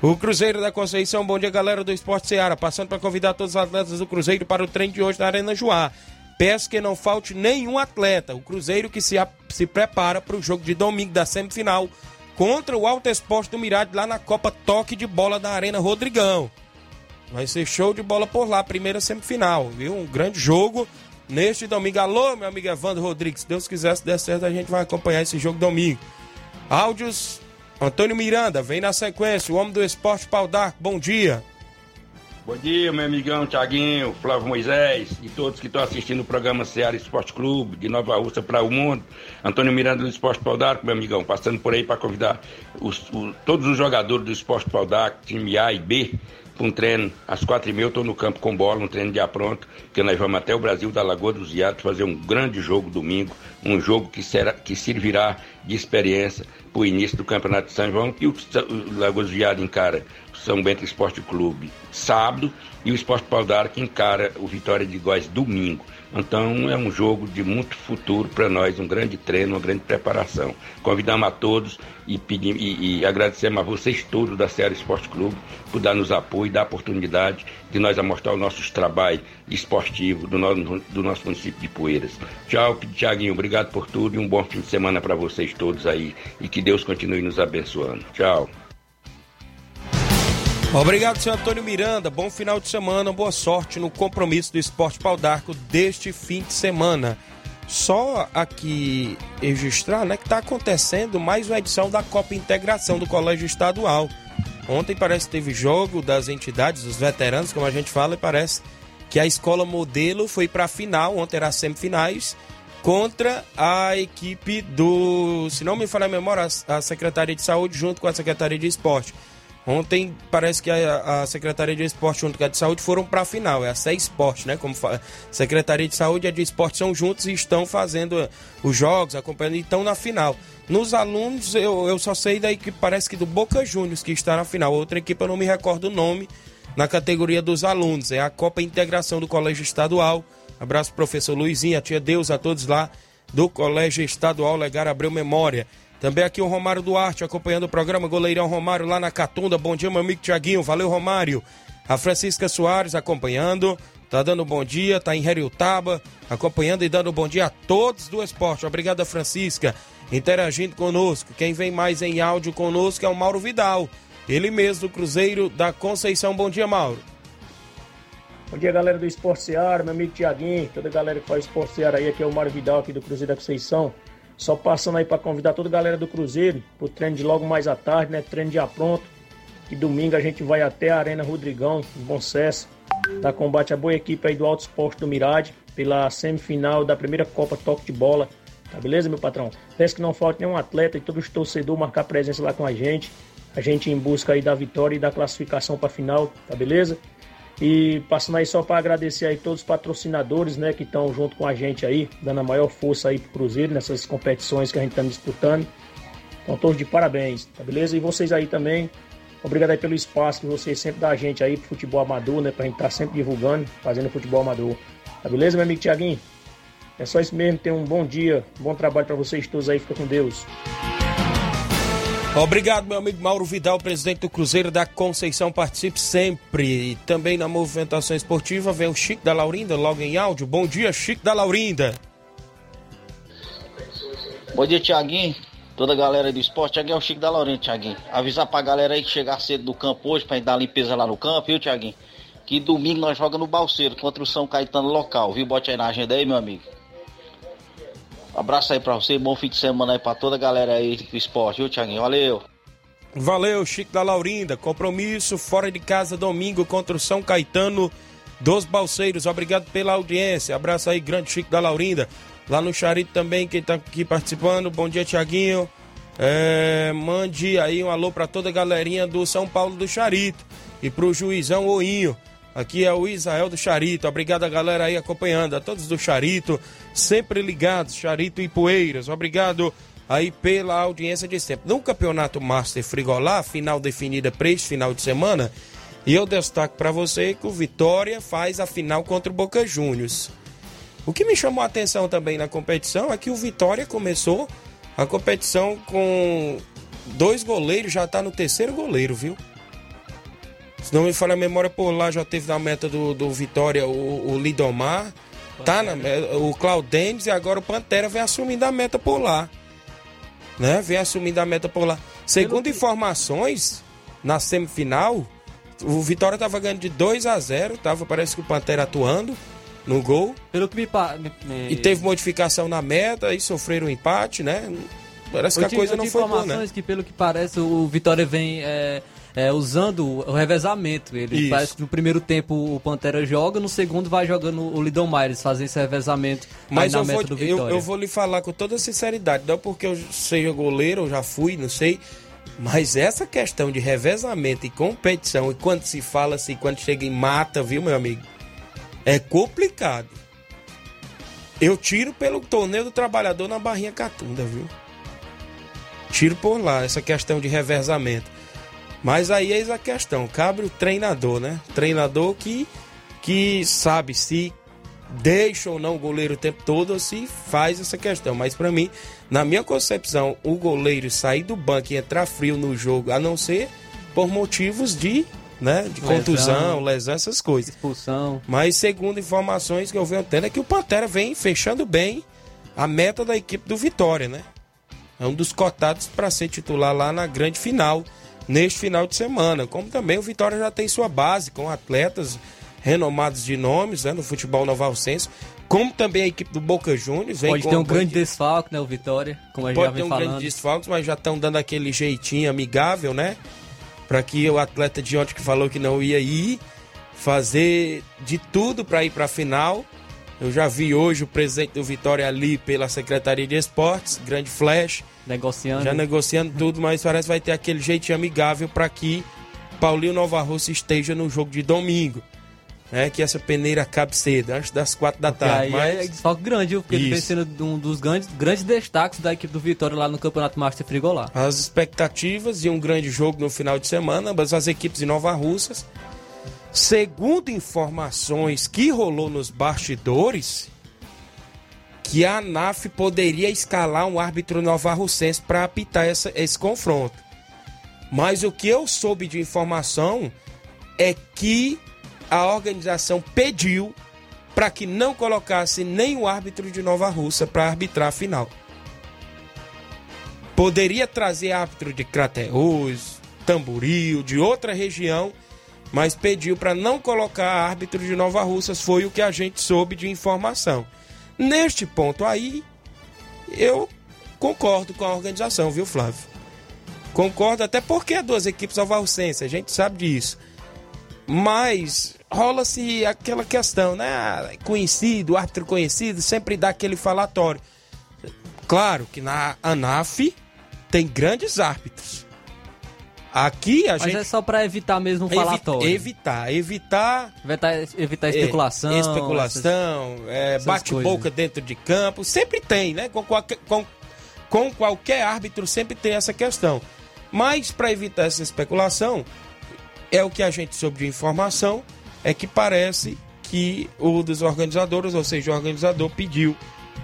O Cruzeiro da Conceição, bom dia galera do Esporte Seara, passando para convidar todos os atletas do Cruzeiro para o treino de hoje na Arena Joá. Peço que não falte nenhum atleta. O Cruzeiro que se, se prepara para o jogo de domingo da semifinal contra o Alto Esporte do Mirade lá na Copa Toque de Bola da Arena Rodrigão. Vai ser show de bola por lá, primeira semifinal, viu? Um grande jogo neste domingo. Alô, meu amigo Evandro Rodrigues. Se Deus quiser, se der certo, a gente vai acompanhar esse jogo domingo. Áudios, Antônio Miranda, vem na sequência. O homem do esporte, Pau d'Arco, bom dia. Bom dia, meu amigão Tiaguinho, Flávio Moisés e todos que estão assistindo o programa Seara Esporte Clube, de Nova Rússia para o mundo. Antônio Miranda do Esporte Pau d'Arco, meu amigão, passando por aí para convidar os- o- todos os jogadores do Esporte Pau d'Arco, time A e B, para um treino às quatro e meia. Eu estou no campo com bola, um treino de pronto, que nós vamos até o Brasil da Lagoa dos Iatos fazer um grande jogo domingo, um jogo que, será, que servirá de experiência para o início do Campeonato de São João, que o, Lagoa dos Iatos encara São Bento Esporte Clube sábado e o Esporte Pau d'Arco encara o Vitória de Góis domingo. Então é um jogo de muito futuro para nós, um grande treino, uma grande preparação. Convidamos a todos e, pedim, e, e agradecemos a vocês todos da Serra Esporte Clube por dar nos apoio, dar oportunidade de nós a mostrar os nossos trabalhos esportivos do, nosso do nosso município de Poeiras. Tchau, Tiaguinho, obrigado por tudo e um bom fim de semana para vocês todos aí e que Deus continue nos abençoando. Tchau. Obrigado, senhor Antônio Miranda. Bom final de semana, boa sorte no compromisso do Esporte Pau d'Arco deste fim de semana. Só aqui registrar né, que está acontecendo mais uma edição da Copa Integração do Colégio Estadual. Ontem parece que teve jogo das entidades, dos veteranos, como a gente fala, e parece que a escola modelo foi para a final, ontem era semifinais, contra a equipe do, se não me falha a memória, a Secretaria de Saúde junto com a Secretaria de Esporte. Ontem parece que a, a Secretaria de Esporte junto com a de Saúde foram para a final, é a CE Esporte, né? Como fala, Secretaria de Saúde e a de Esporte são juntos e estão fazendo os jogos, acompanhando e estão na final. Nos alunos, eu, eu só sei da equipe, parece que do Boca Juniors, que está na final. Outra equipe eu não me recordo o nome na categoria dos alunos. É a Copa Integração do Colégio Estadual. Abraço, professor Luizinho, a tia Deus, a todos lá do Colégio Estadual Legar Abreu Memória. Também aqui o Romário Duarte acompanhando o programa Goleirão Romário lá na Catunda. Bom dia, meu amigo Tiaguinho. Valeu, Romário. A Francisca Soares acompanhando. Tá dando bom dia, tá em Heriutaba, acompanhando e dando bom dia a todos do esporte. Obrigado, Francisca, interagindo conosco. Quem vem mais em áudio conosco é o Mauro Vidal, ele mesmo do Cruzeiro da Conceição. Bom dia, Mauro. Bom dia, galera do Esporte Seara, meu amigo Tiaguinho, toda a galera que faz Esporte Seara aí. Aqui é o Mário Vidal, aqui do Cruzeiro da Conceição. Só passando aí para convidar toda a galera do Cruzeiro pro treino de logo mais à tarde, né? Treino já pronto. E domingo a gente vai até a Arena Rodrigão, em Bom Sucesso, dar combate à boa equipe aí do Alto Esporte do Mirade, pela semifinal da primeira Copa Toque de Bola. Tá beleza, meu patrão? Peço que não falte nenhum atleta e todos os torcedores marcar presença lá com a gente. A gente em busca aí da vitória e da classificação para final, tá beleza? E passando aí só para agradecer aí todos os patrocinadores, né, que estão junto com a gente aí, dando a maior força aí pro Cruzeiro nessas competições que a gente está disputando. Então todos de parabéns, tá beleza? E vocês aí também, obrigado aí pelo espaço que vocês sempre dão a gente aí pro futebol amador, né, pra gente estar tá sempre divulgando, fazendo futebol amador. Tá beleza, meu amigo Tiaguinho? É só isso mesmo, tenham um bom dia, um bom trabalho para vocês todos aí, fica com Deus. Obrigado, meu amigo Mauro Vidal, presidente do Cruzeiro da Conceição. Participe sempre. E também na movimentação esportiva vem o Chico da Laurinda, logo em áudio. Bom dia, Chico da Laurinda. Bom dia, Tiaguinho. Toda a galera do esporte. Tiaguinho é o Chico da Laurinda, Tiaguinho. Avisar pra galera aí que chegar cedo do campo hoje pra gente dar limpeza lá no campo, viu, Tiaguinho? Que domingo nós jogamos no Balseiro contra o São Caetano local, viu? Bote aí na agenda aí, meu amigo. Abraço aí pra você, bom fim de semana aí pra toda a galera aí do esporte, viu, Thiaguinho? Valeu! Valeu, Chico da Laurinda. Compromisso fora de casa domingo contra o São Caetano dos Balseiros. Obrigado pela audiência. Abraço aí, grande Chico da Laurinda. Lá no Charito também, quem tá aqui participando. Bom dia, Tiaguinho. É, mande aí um alô para toda a galerinha do São Paulo do Charito e pro Juizão Oinho. Aqui é o Israel do Charito. Obrigado a galera aí acompanhando, a todos do Charito, sempre ligados, Charito e Poeiras. Obrigado aí pela audiência de sempre. No Campeonato Master Frigolá, final definida para este final de semana, e eu destaco para você que o Vitória faz a final contra o Boca Juniors. O que me chamou a atenção também na competição é que o Vitória começou a competição com dois goleiros, já está no terceiro goleiro, viu? Se não me falha a memória, por lá já teve na meta do, do Vitória o, o Lidomar, tá na, o Claudentes e agora o Pantera vem assumindo a meta por lá. Né? Vem assumindo a meta por lá. Segundo informações, na semifinal, o Vitória estava ganhando de 2 a 0 tava, parece que o Pantera atuando no gol. Pelo que me, me... E teve modificação na meta e sofreram um empate, né? Parece que a coisa não foi boa, né? que pelo que parece o Vitória vem é, é, usando o revezamento. Ele Isso. parece que no primeiro tempo o Pantera joga, no segundo vai jogando o Lidon Maires, fazendo esse revezamento Mas eu vou. Eu, eu vou lhe falar com toda sinceridade, não porque eu seja goleiro, eu já fui, não sei. Mas essa questão de revezamento e competição, e quando se fala assim, quando chega em mata, viu, meu amigo? É complicado. Eu tiro pelo torneio do trabalhador na barrinha catunda, viu? Tiro por lá, essa questão de revezamento. Mas aí eis a questão, cabe o treinador, né? Treinador que, que sabe se deixa ou não o goleiro o tempo todo ou se faz essa questão. Mas para mim, na minha concepção, o goleiro sair do banco e entrar frio no jogo, a não ser por motivos de, né, de lesão, contusão, lesão, essas coisas. Expulsão. Mas segundo informações que eu venho tendo é que o Pantera vem fechando bem a meta da equipe do Vitória, né? É um dos cotados para ser titular lá na grande final neste final de semana. Como também o Vitória já tem sua base com atletas renomados de nomes né, no futebol novalcense, como também a equipe do Boca Juniors. Vem Pode ter um grande boa- desfalque, né, o Vitória, como a gente já Pode ter um falando. grande desfalque, mas já estão dando aquele jeitinho amigável, né? Para que o atleta de ontem que falou que não ia ir, fazer de tudo para ir para a final. Eu já vi hoje o presidente do Vitória ali pela Secretaria de Esportes, grande flash, Negociando. já negociando tudo, mas parece que vai ter aquele jeitinho amigável para que Paulinho Nova Rússia esteja no jogo de domingo. Né, que essa peneira acabe cedo, antes das quatro da E tarde. aí mas... é desfalque grande, viu? Porque ele vem Isso. sendo um dos grandes, grandes destaques da equipe do Vitória lá no Campeonato Master Frigolar. as expectativas de um grande jogo no final de semana, ambas as equipes de Nova Russas. Segundo informações que rolou nos bastidores, que a ANAF poderia escalar um árbitro novarrucense para apitar essa- esse confronto. Mas o que eu soube de informação é que a organização pediu para que não colocasse nenhum árbitro de Nova Russa para arbitrar a final. Poderia trazer árbitro de Crateús, Tamboril, de outra região, mas pediu para não colocar árbitro de Nova Russas, foi o que a gente soube de informação. Neste ponto aí, eu concordo com a organização, viu, Flávio? Concordo, até porque é duas equipes novarrucenses, a gente sabe disso. Mas rola-se aquela questão, né? Ah, Conhecido, árbitro conhecido, sempre dá aquele falatório. Claro que na ANAF tem grandes árbitros. Aqui a Mas gente é só pra evitar mesmo o falatório. evitar, evitar Evitar, evitar é, especulação. especulação, é, bate-boca dentro de campo, sempre tem, né? Com qualquer, com, com qualquer árbitro sempre tem essa questão. Mas para evitar essa especulação, é o que a gente soube de informação, é que parece que o dos organizadores, ou seja, o organizador pediu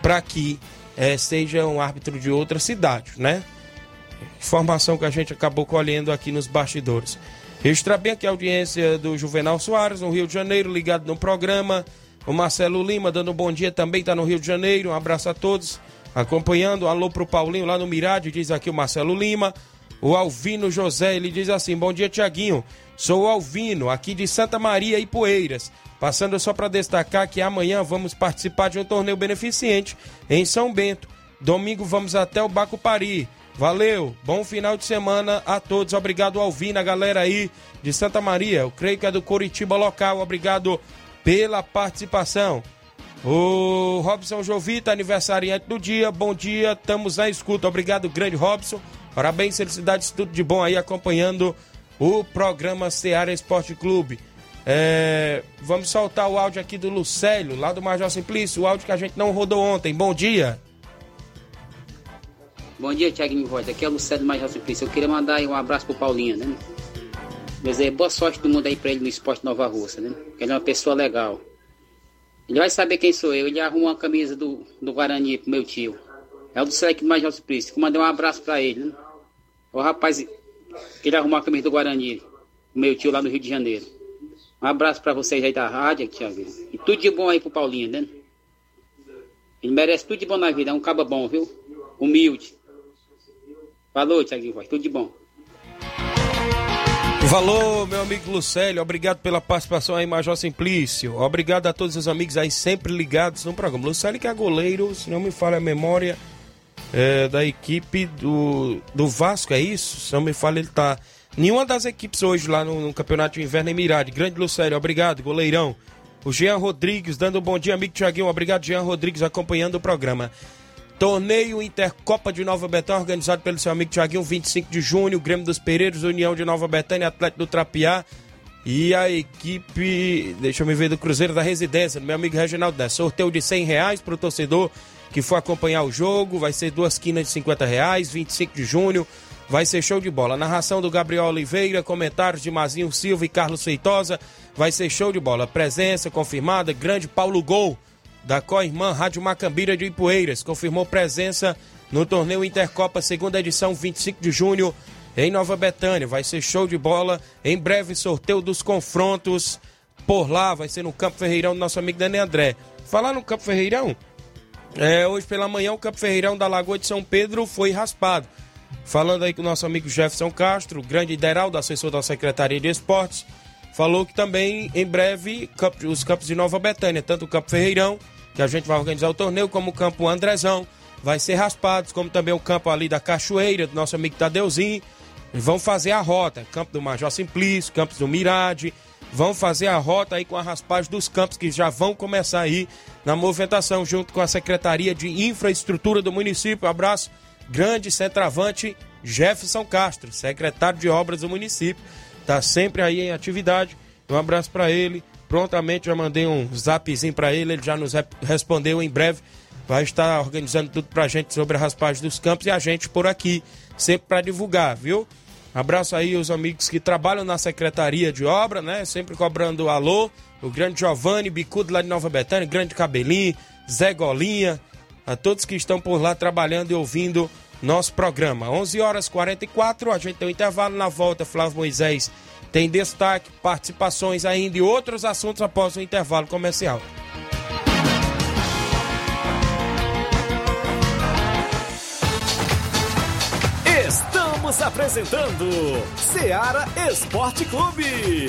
para que eh, seja um árbitro de outra cidade, né? Informação que a gente acabou colhendo aqui nos bastidores. Registrar bem aqui a audiência do Juvenal Soares, no Rio de Janeiro, ligado no programa. O Marcelo Lima dando um bom dia também, está no Rio de Janeiro. Um abraço a todos acompanhando. Alô pro Paulinho lá no Mirade, diz aqui o Marcelo Lima. O Alvino José, ele diz assim: Bom dia, Tiaguinho. Sou o Alvino, aqui de Santa Maria e Poeiras. Passando só para destacar que amanhã vamos participar de um torneio beneficente em São Bento. Domingo vamos até o Bacupari. Valeu, bom final de semana a todos. Obrigado, Alvino, a galera aí de Santa Maria. Eu creio que é do Coritiba local. Obrigado pela participação. O Robson Jovita, aniversariante do dia. Bom dia, estamos na escuta. Obrigado, grande Robson. Parabéns, felicidades, tudo de bom aí acompanhando o programa Seara Esporte Clube. É, vamos soltar o áudio aqui do Lucélio, lá do Major Simplício, o áudio que a gente não rodou ontem. Bom dia. Bom dia, Thiaguinho Voz. Aqui é o Lucélio Major Simplício. Eu queria mandar um abraço pro Paulinho, né? Dizer boa sorte do mundo aí pra ele no esporte Nova Russa, né? Ele é uma pessoa legal. Ele vai saber quem sou eu. Ele arruma uma camisa do, do Guarani pro meu tio. É o do Select Major Simplício. Eu mandei um abraço pra ele, né? O rapaz, ele arrumou a camisa do Guarani, o meu tio lá no Rio de Janeiro. Um abraço pra vocês aí da rádio, Thiago. E tudo de bom aí pro Paulinho, né? Ele merece tudo de bom na vida. É um caba bom, viu? Humilde. Falou, Thiaguinho Voz. Tudo de bom. Valor, meu amigo Lucélio, obrigado pela participação aí, Major Simplício. Obrigado a todos os amigos aí sempre ligados no programa. Lucélio que é goleiro, se não me falha a memória, é, da equipe do, do Vasco, é isso? Se não me falha, ele tá. Nenhuma das equipes hoje lá no, no Campeonato de Inverno em Mirade. Grande Lucélio, obrigado, goleirão. O Jean Rodrigues dando um bom dia, amigo Tiaguinho. Obrigado, Jean Rodrigues, acompanhando o programa. Torneio Intercopa de Nova Betânia, organizado pelo seu amigo Tiaguinho, 25 de junho, Grêmio dos Pereiros, União de Nova Betânia, Atlético do Trapiá e a equipe, deixa eu me ver, do Cruzeiro da Residência, meu amigo Reginaldo Dessa. Sorteio de 100 reais para o torcedor que for acompanhar o jogo, vai ser duas quinas de 50 reais, 25 de junho, vai ser show de bola. Narração do Gabriel Oliveira, comentários de Mazinho Silva e Carlos Feitosa, vai ser show de bola. Presença confirmada, grande Paulo Gol da co-irmã Rádio Macambira de Ipueiras, confirmou presença no torneio Intercopa, segunda edição, 25 de junho, em Nova Betânia. Vai ser show de bola. Em breve, sorteio dos confrontos por lá. Vai ser no Campo Ferreirão do nosso amigo Dani André. Falar no Campo Ferreirão, é, hoje pela manhã o Campo Ferreirão da Lagoa de São Pedro foi raspado. falando aí com o nosso amigo Jefferson Castro, grande Ideraldo, assessor da Secretaria de Esportes, falou que também em breve os campos de Nova Betânia, tanto o Campo Ferreirão, que a gente vai organizar o torneio, como o Campo Andrezão, vai ser raspados, como também o campo ali da Cachoeira, do nosso amigo Tadeuzinho. Vão fazer a rota, campo do Major Simplício, campos do Mirade, vão fazer a rota aí com a raspagem dos campos que já vão começar aí na movimentação junto com a Secretaria de Infraestrutura do município. abraço grande centroavante Jefferson Castro, secretário de Obras do município, tá sempre aí em atividade. Um abraço para ele. Prontamente já mandei um zapzinho para ele, ele já nos respondeu em breve vai estar organizando tudo pra gente sobre a raspagem dos campos e a gente por aqui, sempre para divulgar, viu? Abraço aí os amigos que trabalham na Secretaria de Obra, né? Sempre cobrando alô. O grande Giovanni, Bicudo lá de Nova Betânia, grande Cabelinho, Zé Golinha, a todos que estão por lá trabalhando e ouvindo nosso programa. 11 horas 44, a gente tem um intervalo na volta. Flávio Moisés tem destaque, participações ainda e outros assuntos após o intervalo comercial. Estamos apresentando Seara Esporte Clube.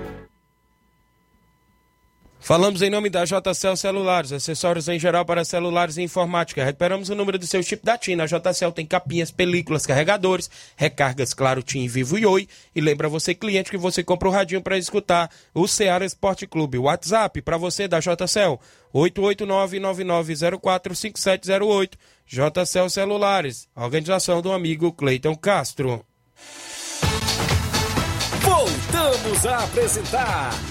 Falamos em nome da JCL Celulares, acessórios em geral para celulares e informática. Recuperamos o número do seu chip da TIM. A JCL tem capinhas, películas, carregadores, recargas, claro, TIM, Vivo e Oi. E lembra você, cliente, que você compra o radinho para escutar o Ceará Esporte Clube. WhatsApp para você da JCL, 889-9904-5708. JCL Celulares, organização do amigo Cleiton Castro. Voltamos a apresentar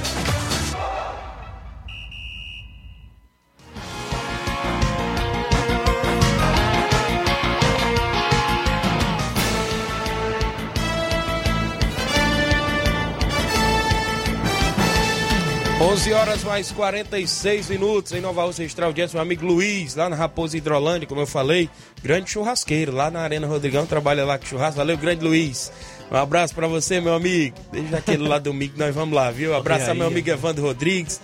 11 horas mais 46 minutos em Nova Rússia Extra Audiência, meu amigo Luiz, lá na Raposa Hidrolândia, como eu falei, grande churrasqueiro, lá na Arena Rodrigão, trabalha lá com churrasco. Valeu, grande Luiz. Um abraço para você, meu amigo. Desde aquele lado domingo nós vamos lá, viu? Abraço ao meu amigo Evandro Rodrigues,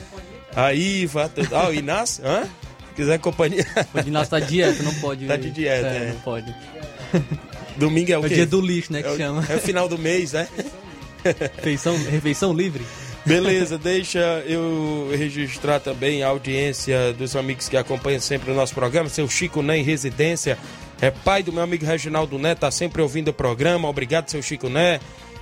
a Iva, ah, o Inácio, hã? Se quiser companhia. O Inácio tá de dieta, não pode. Tá de dieta, é. é. Não pode. Domingo é o É o dia do lixo, né, que é o, chama. É o final do mês, né? Refeição, refeição livre? Beleza, deixa eu registrar também a audiência dos amigos que acompanham sempre o nosso programa. Seu Chico Né em residência, é pai do meu amigo Reginaldo Né, tá sempre ouvindo o programa. Obrigado, seu Chico Né.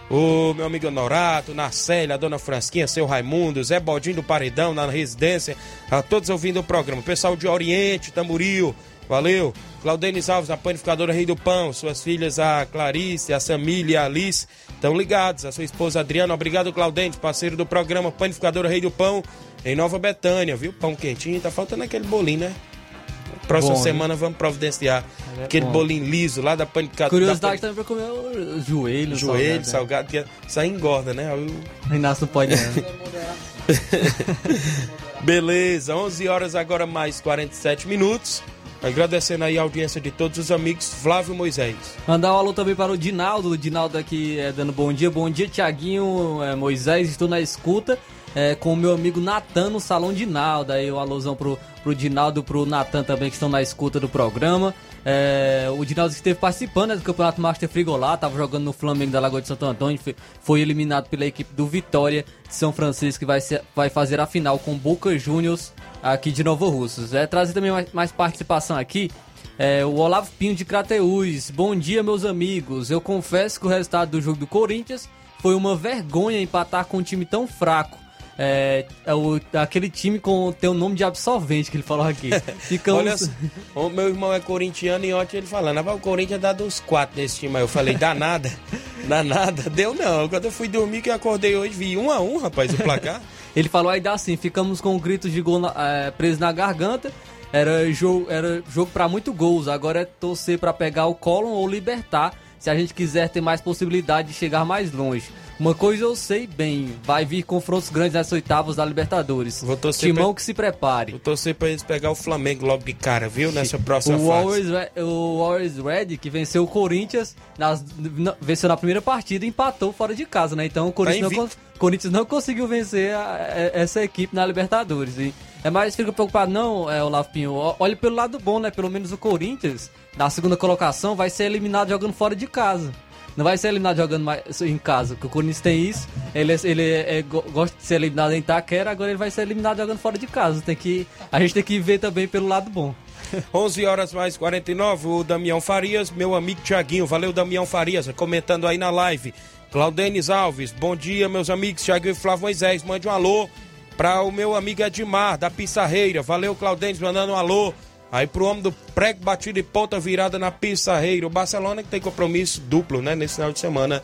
O meu amigo Honorato, Narcélia, a dona Fransquinha, seu Raimundo, Zé Baldinho do Paredão na residência, a todos ouvindo o programa. Pessoal de Oriente, Tamboril, valeu. Claudenis Alves, a panificadora Rei do Pão, suas filhas, a Clarice, a Samília e a Alice, estão ligados. A sua esposa Adriana, obrigado, Claudente, parceiro do programa Panificadora Rei do Pão, em Nova Betânia, viu? Pão quentinho, tá faltando aquele bolinho, né? Próxima Bom, semana vamos providenciar É aquele bom. bolinho liso lá da panificadora. Curiosidade também pra comer o joelho, Joelho, salgado, salgado, que isso aí engorda, né? O- né? Inácio não pode não. Beleza, 11 horas agora mais 47 minutos. Agradecendo aí a audiência de todos os amigos, Flávio Moisés. Mandar um alô também para o Dinaldo. O Dinaldo aqui é, dando bom dia. Bom dia, Tiaguinho, é, Moisés. Estou na escuta é, com o meu amigo Natan no Salão Dinaldo. Aí um alôzão pro, pro Dinaldo pro Natan também que estão na escuta do programa. É, o Dinaldo esteve participando né, do Campeonato Master Frigolá, estava jogando no Flamengo da Lagoa de Santo Antônio, foi eliminado pela equipe do Vitória de São Francisco, que vai, ser, vai fazer a final com Boca Juniors aqui de Novo Russos. É, trazer também mais, mais participação aqui. É, o Olavo Pinho de Crateús. Bom dia, meus amigos. Eu confesso que o resultado do jogo do Corinthians foi uma vergonha empatar com um time tão fraco. É, é o, aquele time com tem o nome de absolvente que ele falou aqui. Ficamos... Olha, o meu irmão é corintiano e ontem ele falando, ah, o Corinthians dá dos quatro nesse time aí. Eu falei, dá nada, dá nada. Deu não. Quando eu fui dormir, que eu acordei hoje, vi um a um, rapaz, o placar. ele falou dá assim, ficamos com gritos de gol na, é, preso na garganta. Era jogo, era jogo para muito gols. Agora é torcer para pegar o Colon ou libertar, se a gente quiser ter mais possibilidade de chegar mais longe. Uma coisa eu sei bem, vai vir confrontos grandes nessas oitavas da Libertadores. Vou torcer Timão pra... que se prepare. Vou torcer pra eles pegar o Flamengo logo de cara, viu? Nessa próxima o fase. Always, o Always Red, que venceu o Corinthians, nas, na, venceu na primeira partida e empatou fora de casa, né? Então o Corinthians, tá não, Corinthians não conseguiu vencer a, a, essa equipe na Libertadores. E é mais, fica preocupado não, é, Olavo Pinho. Olhe pelo lado bom, né? Pelo menos o Corinthians, na segunda colocação, vai ser eliminado jogando fora de casa não vai ser eliminado jogando mais em casa, que o Corinthians tem isso. Ele, é, ele é, é, gosta de ser eliminado em Itaquera, agora ele vai ser eliminado jogando fora de casa. Tem que, a gente tem que ver também pelo lado bom. 11 horas mais 49, o Damião Farias, meu amigo Tiaguinho, valeu Damião Farias, comentando aí na live. Claudenis Alves, bom dia meus amigos, Tiaguinho e Flávio Moisés, mande um alô para o meu amigo Edmar, da Pissarreira, valeu Claudenis, mandando um alô Aí pro homem do prego batido e ponta virada na pissarreira. O Barcelona que tem compromisso duplo, né? Nesse final de semana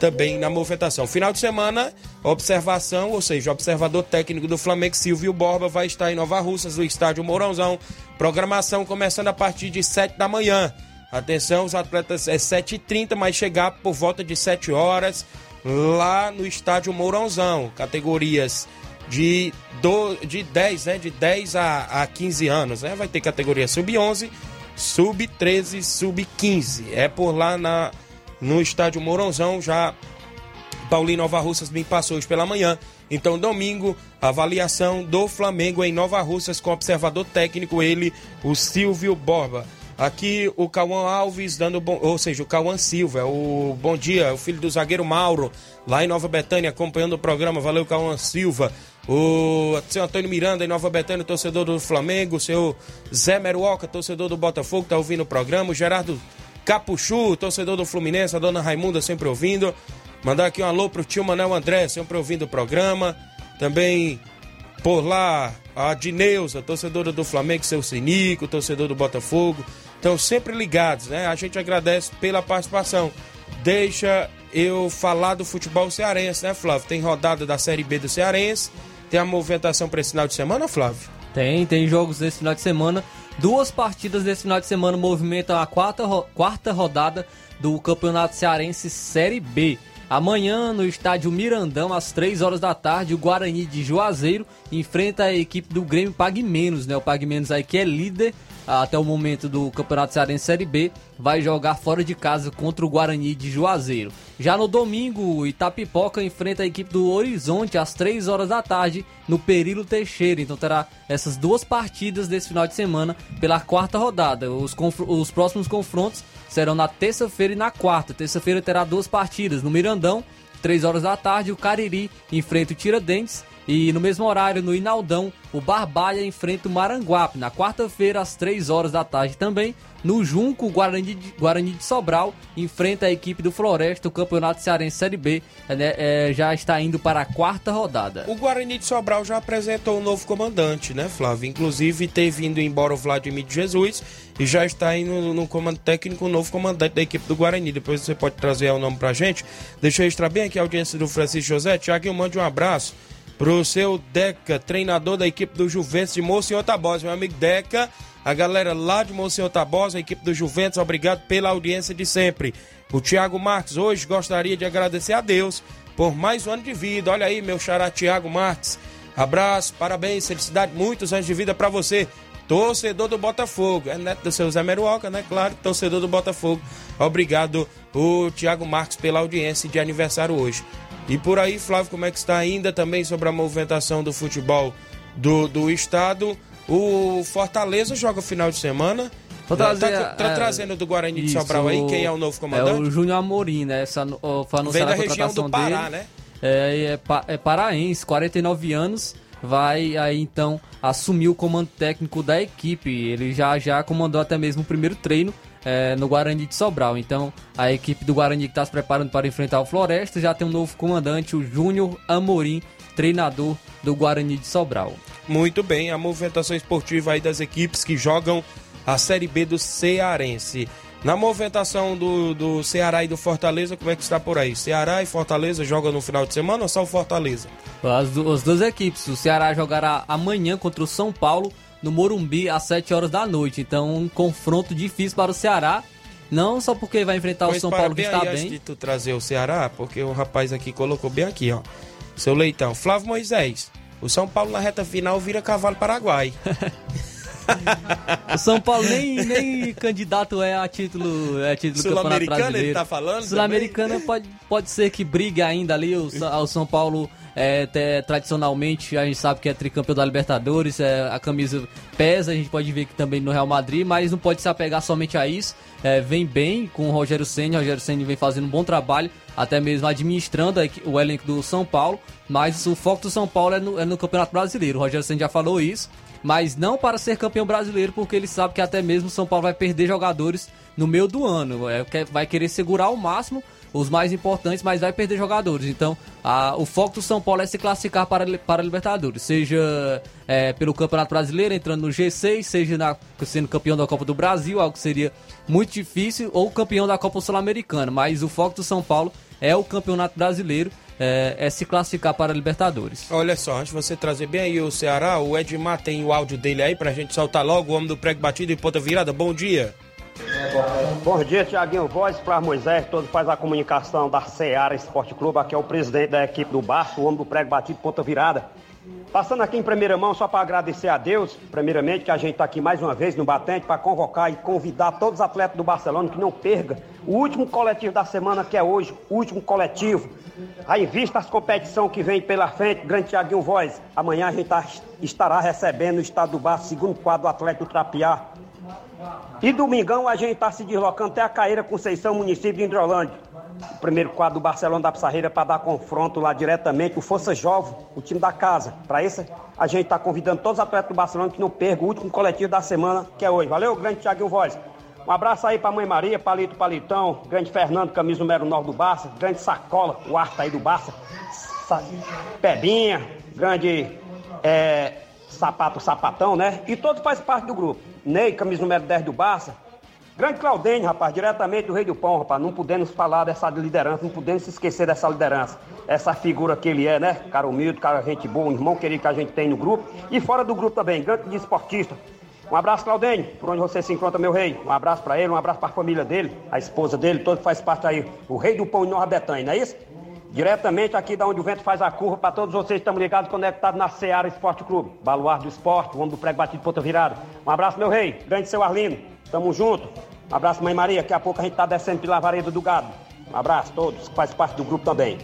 também na movimentação. Final de semana, observação, ou seja, observador técnico do Flamengo, Silvio Borba, vai estar em Nova Russas, no estádio Mourãozão. Programação começando a partir de 7 da manhã. Atenção, os atletas é 7h30, mas chegar por volta de 7 horas lá no estádio Mourãozão. Categorias de, do, de 10, né? De 10 a, a 15 anos, né? Vai ter categoria sub-11, sub-13, sub-15. É por lá na, no estádio Mourãozão, já Paulinho Nova Russas me passou hoje pela manhã. Então, domingo, avaliação do Flamengo em Nova Russas com observador técnico, ele, o Silvio Borba. Aqui o Cauã Alves dando bom, ou seja, o Cauã Silva, é o bom dia, o filho do zagueiro Mauro, lá em Nova Betânia, acompanhando o programa. Valeu, Cauã Silva. O seu Antônio Miranda, em Nova Betânia, torcedor do Flamengo. O seu Zé Meruoca, torcedor do Botafogo, tá ouvindo o programa. O Gerardo Capuchu, torcedor do Fluminense. A dona Raimunda sempre ouvindo. Mandar aqui um alô pro tio Manel André, sempre ouvindo o programa. Também por lá, a Dineuza, torcedora do Flamengo, seu Sinico, torcedor do Botafogo. Estão sempre ligados, né? A gente agradece pela participação. Deixa eu falar do futebol cearense, né, Flávio? Tem rodada da Série B do Cearense. Tem a movimentação para esse final de semana, Flávio? Tem, tem jogos nesse final de semana. Duas partidas desse final de semana movimentam a quarta, quarta rodada do Campeonato Cearense Série B. Amanhã, no estádio Mirandão, às 3 horas da tarde, o Guarani de Juazeiro enfrenta a equipe do Grêmio Pague Menos, né? O Pague Menos aí que é líder até o momento do Campeonato Cearense Série B, vai jogar fora de casa contra o Guarani de Juazeiro. Já no domingo, o Itapipoca enfrenta a equipe do Horizonte às 3 horas da tarde no Perilo Teixeira. Então terá essas duas partidas desse final de semana pela quarta rodada. Os, os próximos confrontos serão na terça-feira e na quarta. Terça-feira terá duas partidas no Mirandão, 3 horas da tarde, o Cariri enfrenta o Tiradentes e no mesmo horário, no Inaldão, o Barbalha enfrenta o Maranguape. Na quarta-feira, às 3 horas da tarde também, no Junco, o Guarani de, Guarani de Sobral enfrenta a equipe do Floresta, o Campeonato Cearense Série B. Né, é, já está indo para a quarta rodada. O Guarani de Sobral já apresentou um novo comandante, né, Flávio? Inclusive, ter vindo embora o Vladimir de Jesus e já está indo no comando técnico o novo comandante da equipe do Guarani. Depois você pode trazer o nome pra gente. Deixa eu extrair bem aqui a audiência do Francisco José. Tiago, eu mande um abraço pro seu Deca, treinador da equipe do Juventus de Monsenhor Tabosa. Meu amigo Deca, a galera lá de Monsenhor Tabosa, a equipe do Juventus, obrigado pela audiência de sempre. O Thiago Marques hoje gostaria de agradecer a Deus por mais um ano de vida. Olha aí, meu xará Thiago Marques. Abraço, parabéns, felicidade, muitos anos de vida para você. Torcedor do Botafogo. É neto do seu Zé Meruoca, né? Claro, torcedor do Botafogo. Obrigado, o Thiago Marques, pela audiência de aniversário hoje. E por aí, Flávio, como é que está ainda também sobre a movimentação do futebol do, do estado? O Fortaleza joga final de semana. Tô tá, tá, é, trazendo do Guarani de Sobral aí, quem é o novo comandante? É o Júnior Amorim, né? Essa, foi Vem da região do Pará, dele. né? É, é, é paraense, 49 anos vai aí então assumir o comando técnico da equipe. Ele já já comandou até mesmo o primeiro treino é, no Guarani de Sobral. Então, a equipe do Guarani que está se preparando para enfrentar o Floresta já tem um novo comandante, o Júnior Amorim, treinador do Guarani de Sobral. Muito bem, a movimentação esportiva aí das equipes que jogam a Série B do Cearense. Na movimentação do, do Ceará e do Fortaleza, como é que está por aí? Ceará e Fortaleza jogam no final de semana ou só o Fortaleza? As, as duas equipes. O Ceará jogará amanhã contra o São Paulo no Morumbi às 7 horas da noite. Então, um confronto difícil para o Ceará. Não só porque vai enfrentar Pois o São Paulo que está aí, bem. Antes de tu trazer o Ceará, porque o rapaz aqui colocou bem aqui, ó. Seu leitão. Flávio Moisés. O São Paulo na reta final vira cavalo paraguai. O São Paulo nem, nem candidato é a título, é a título do Campeonato Sul-Americana Brasileiro. ele tá falando Sul-Americana pode, pode ser que brigue ainda ali. O, o São Paulo, é, te- tradicionalmente, a gente sabe que é tricampeão da Libertadores, é, a camisa pesa, a gente pode ver que também no Real Madrid, mas não pode se apegar somente a isso. É, vem bem com o Rogério Senna, o Rogério Senna vem fazendo um bom trabalho, até mesmo administrando o elenco do São Paulo, mas o foco do São Paulo é no, é no Campeonato Brasileiro. O Rogério Senna já falou isso mas não para ser campeão brasileiro, porque ele sabe que até mesmo o São Paulo vai perder jogadores no meio do ano. É, vai querer segurar ao máximo os mais importantes, mas vai perder jogadores. Então, a- o foco do São Paulo é se classificar para, a- para a Libertadores, seja é, pelo Campeonato Brasileiro, entrando no G6, seja na- sendo campeão da Copa do Brasil, algo que seria muito difícil, ou campeão da Copa Sul-Americana. Mas o foco do São Paulo é o Campeonato Brasileiro, é, é se classificar para a Libertadores. Olha só, antes de você trazer bem aí o Ceará, o Edmar tem o áudio dele aí pra gente soltar logo, o homem do prego batido e ponta virada. Bom dia. Bom dia, Tiaguinho Voz, para Moisés, todo faz a comunicação da Seara Esporte Clube, aqui é o presidente da equipe do Barço, o homem do prego batido, ponta virada. Passando aqui em primeira mão, só para agradecer a Deus, primeiramente, que a gente está aqui mais uma vez no Batente, para convocar e convidar todos os atletas do Barcelona que não perca o último coletivo da semana, que é hoje, o último coletivo. Aí, vista as competições que vem pela frente, grande Tiaguinho Voz, amanhã a gente tá- estará recebendo no estado do Barço, segundo quadro do Atlético Trapiá. E domingão a gente está se deslocando até a Caeira Conceição, município de Hidrolândia. O primeiro quadro do Barcelona da Pissarreira para dar confronto lá diretamente, o Força Jovem, o time da casa. Para isso, a gente está convidando todos os atletas do Barcelona que não percam o último coletivo da semana, que é hoje. Valeu, grande Thiaguinho Voz. Um abraço aí para Mãe Maria, Palito Palitão, grande Fernando, camisa número 9 do Barça, grande Sacola, o Arta aí do Barça, Pebinha, grande é, Sapato Sapatão, né? E todos fazem parte do grupo. Ney, camisa número 10 do Barça. Grande Claudênio, rapaz, diretamente do Rei do Pão, rapaz. Não podemos falar dessa liderança, não podemos esquecer dessa liderança. Essa figura que ele é, né? Cara humilde, cara gente boa, um irmão querido que a gente tem no grupo. E fora do grupo também, grande desportista. Um abraço, Claudênio, por onde você se encontra, meu rei. Um abraço pra ele, um abraço pra família dele, a esposa dele, todo faz parte aí. O Rei do Pão em Nova Betânia, não é isso? Diretamente aqui da onde o vento faz a curva, para todos vocês que estão ligados, conectados na Seara Esporte Clube. Baluarte do Esporte, o homem do prego batido ponta virada. Um abraço, meu rei. Grande seu Arlindo. Tamo junto. Um abraço, mãe Maria. Daqui a pouco a gente tá descendo pela vareda do gado. Um abraço a todos que fazem parte do grupo também.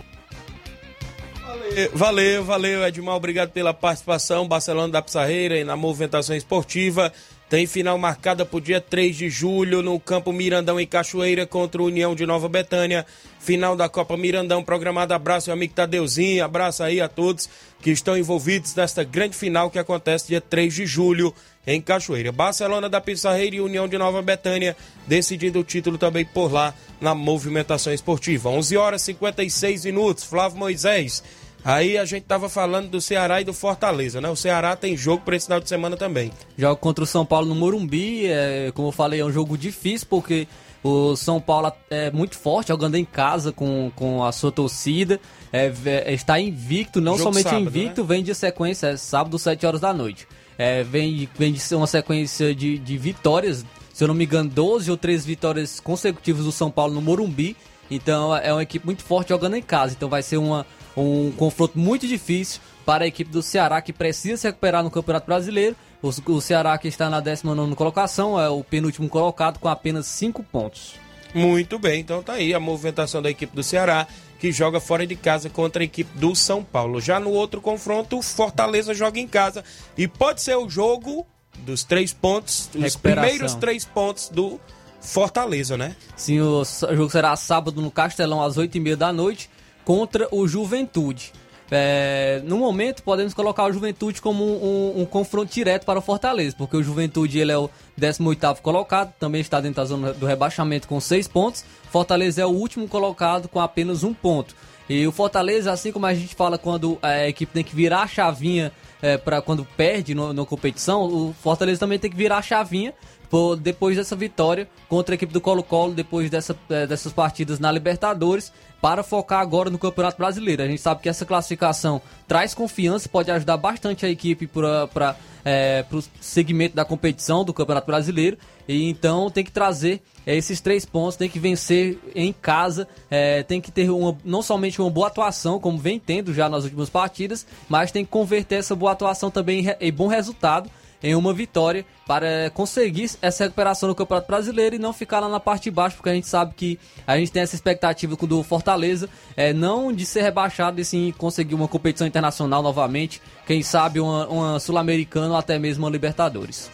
Valeu, valeu, Edmar. Obrigado pela participação. Barcelona da Pissarreira e na movimentação esportiva. Tem final marcada para o dia 3 de julho no Campo Mirandão em Cachoeira contra o União de Nova Betânia. Final da Copa Mirandão programada. Abraço, meu amigo Tadeuzinho. Abraço aí a todos que estão envolvidos nesta grande final que acontece dia 3 de julho em Cachoeira. Barcelona da Pissarreira e União de Nova Betânia decidindo o título também por lá na movimentação esportiva. 11 horas e 56 minutos. Flávio Moisés. Aí a gente tava falando do Ceará e do Fortaleza, né? O Ceará tem jogo para esse final de semana também. Joga contra o São Paulo no Morumbi, é, como eu falei, é um jogo difícil porque o São Paulo é muito forte, jogando em casa com, com a sua torcida, é, é, está invicto, não Jogo somente sábado, invicto, vem de sequência, é sábado, 7 horas da noite. É, vem, vem de ser uma sequência de, de vitórias, se eu não me engano, 12 ou 13 vitórias consecutivas do São Paulo no Morumbi. Então é uma equipe muito forte jogando em casa. Então vai ser uma, um confronto muito difícil para a equipe do Ceará que precisa se recuperar no Campeonato Brasileiro. O, o Ceará que está na 19 colocação é o penúltimo colocado com apenas 5 pontos. Muito bem, então tá aí a movimentação da equipe do Ceará que joga fora de casa contra a equipe do São Paulo. Já no outro confronto, o Fortaleza joga em casa e pode ser o jogo dos três pontos, os primeiros três pontos do Fortaleza, né? Sim, o jogo será sábado no Castelão às 8h30 da noite contra o Juventude. É, no momento, podemos colocar o Juventude como um, um- um confronto direto para o Fortaleza, porque o Juventude ele é o 18º colocado, também está dentro da zona do rebaixamento com 6 pontos. Fortaleza é o último colocado com apenas um ponto. E o Fortaleza, assim como a gente fala quando a equipe tem que virar a chavinha é, para quando perde na competição, o Fortaleza também tem que virar a chavinha por, depois dessa vitória contra a equipe do Colo-Colo, depois dessa, é, dessas partidas na Libertadores, para focar agora no Campeonato Brasileiro. A gente sabe que essa classificação traz confiança, pode ajudar bastante a equipe para é, o segmento da competição do Campeonato Brasileiro. E então tem que trazer é, esses três pontos, tem que vencer em casa, é, tem que ter uma, não somente uma boa atuação, como vem tendo já nas últimas partidas, mas tem que converter essa boa atuação também em, em bom resultado em uma vitória para conseguir essa recuperação no Campeonato Brasileiro e não ficar lá na parte de baixo, porque a gente sabe que a gente tem essa expectativa do Fortaleza, é, não de ser rebaixado e sim conseguir uma competição internacional novamente, quem sabe uma, uma Sul-Americana ou até mesmo uma Libertadores.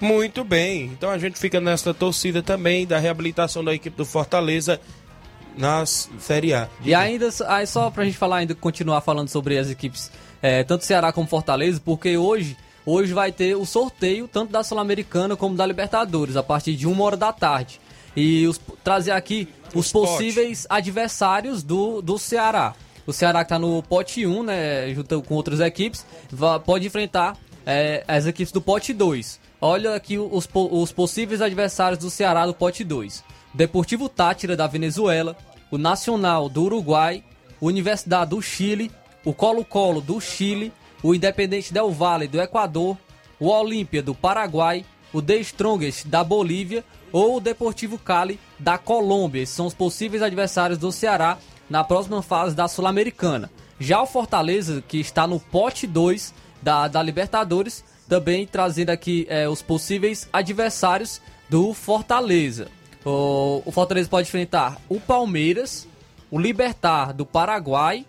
Muito bem, então a gente fica nesta torcida também da reabilitação da equipe do Fortaleza na Série A. E ainda, aí só pra gente falar, ainda continuar falando sobre as equipes, é, tanto Ceará como Fortaleza, porque hoje Hoje vai ter o sorteio tanto da Sul-Americana como da Libertadores, a partir de uma hora da tarde. E os, trazer aqui os spot. possíveis adversários do, do Ceará. O Ceará que está no pote 1, né, junto com outras equipes, pode enfrentar é, as equipes do pote 2. Olha aqui os, os possíveis adversários do Ceará do pote 2. Deportivo Tátira da Venezuela, o Nacional do Uruguai, Universidade do Chile, o Colo-Colo do Chile, o Independente Del Valle do Equador, o Olímpia do Paraguai, o The Strongest da Bolívia ou o Deportivo Cali da Colômbia. Esses são os possíveis adversários do Ceará na próxima fase da Sul-Americana. Já o Fortaleza, que está no pote 2 da, da Libertadores, também trazendo aqui é, os possíveis adversários do Fortaleza. O, o Fortaleza pode enfrentar o Palmeiras, o Libertar do Paraguai,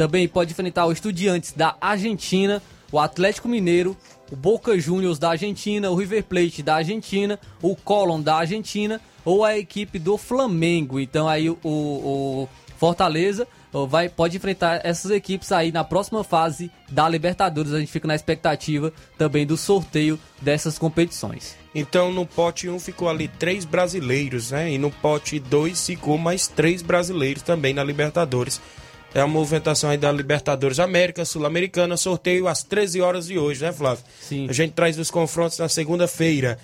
também pode enfrentar o Estudiantes da Argentina, o Atlético Mineiro, o Boca Juniors da Argentina, o River Plate da Argentina, o Colón da Argentina ou a equipe do Flamengo. Então aí o, o Fortaleza vai, pode enfrentar essas equipes aí na próxima fase da Libertadores. A gente fica na expectativa também do sorteio dessas competições. Então no pote 1 ficou ali três brasileiros, né? E no pote 2 ficou mais três brasileiros também na Libertadores. É a movimentação aí da Libertadores América, Sul-Americana, sorteio às 13 horas de hoje, né, Flávio? Sim. A gente traz os confrontos na segunda-feira.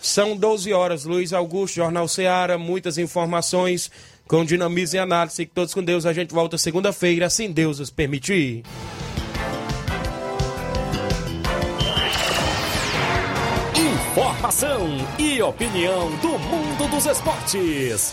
São 12 horas, Luiz Augusto, Jornal Ceará, muitas informações com dinamismo e análise. Que todos com Deus, a gente volta segunda-feira, assim Deus os permitir. Informação e opinião do mundo dos esportes.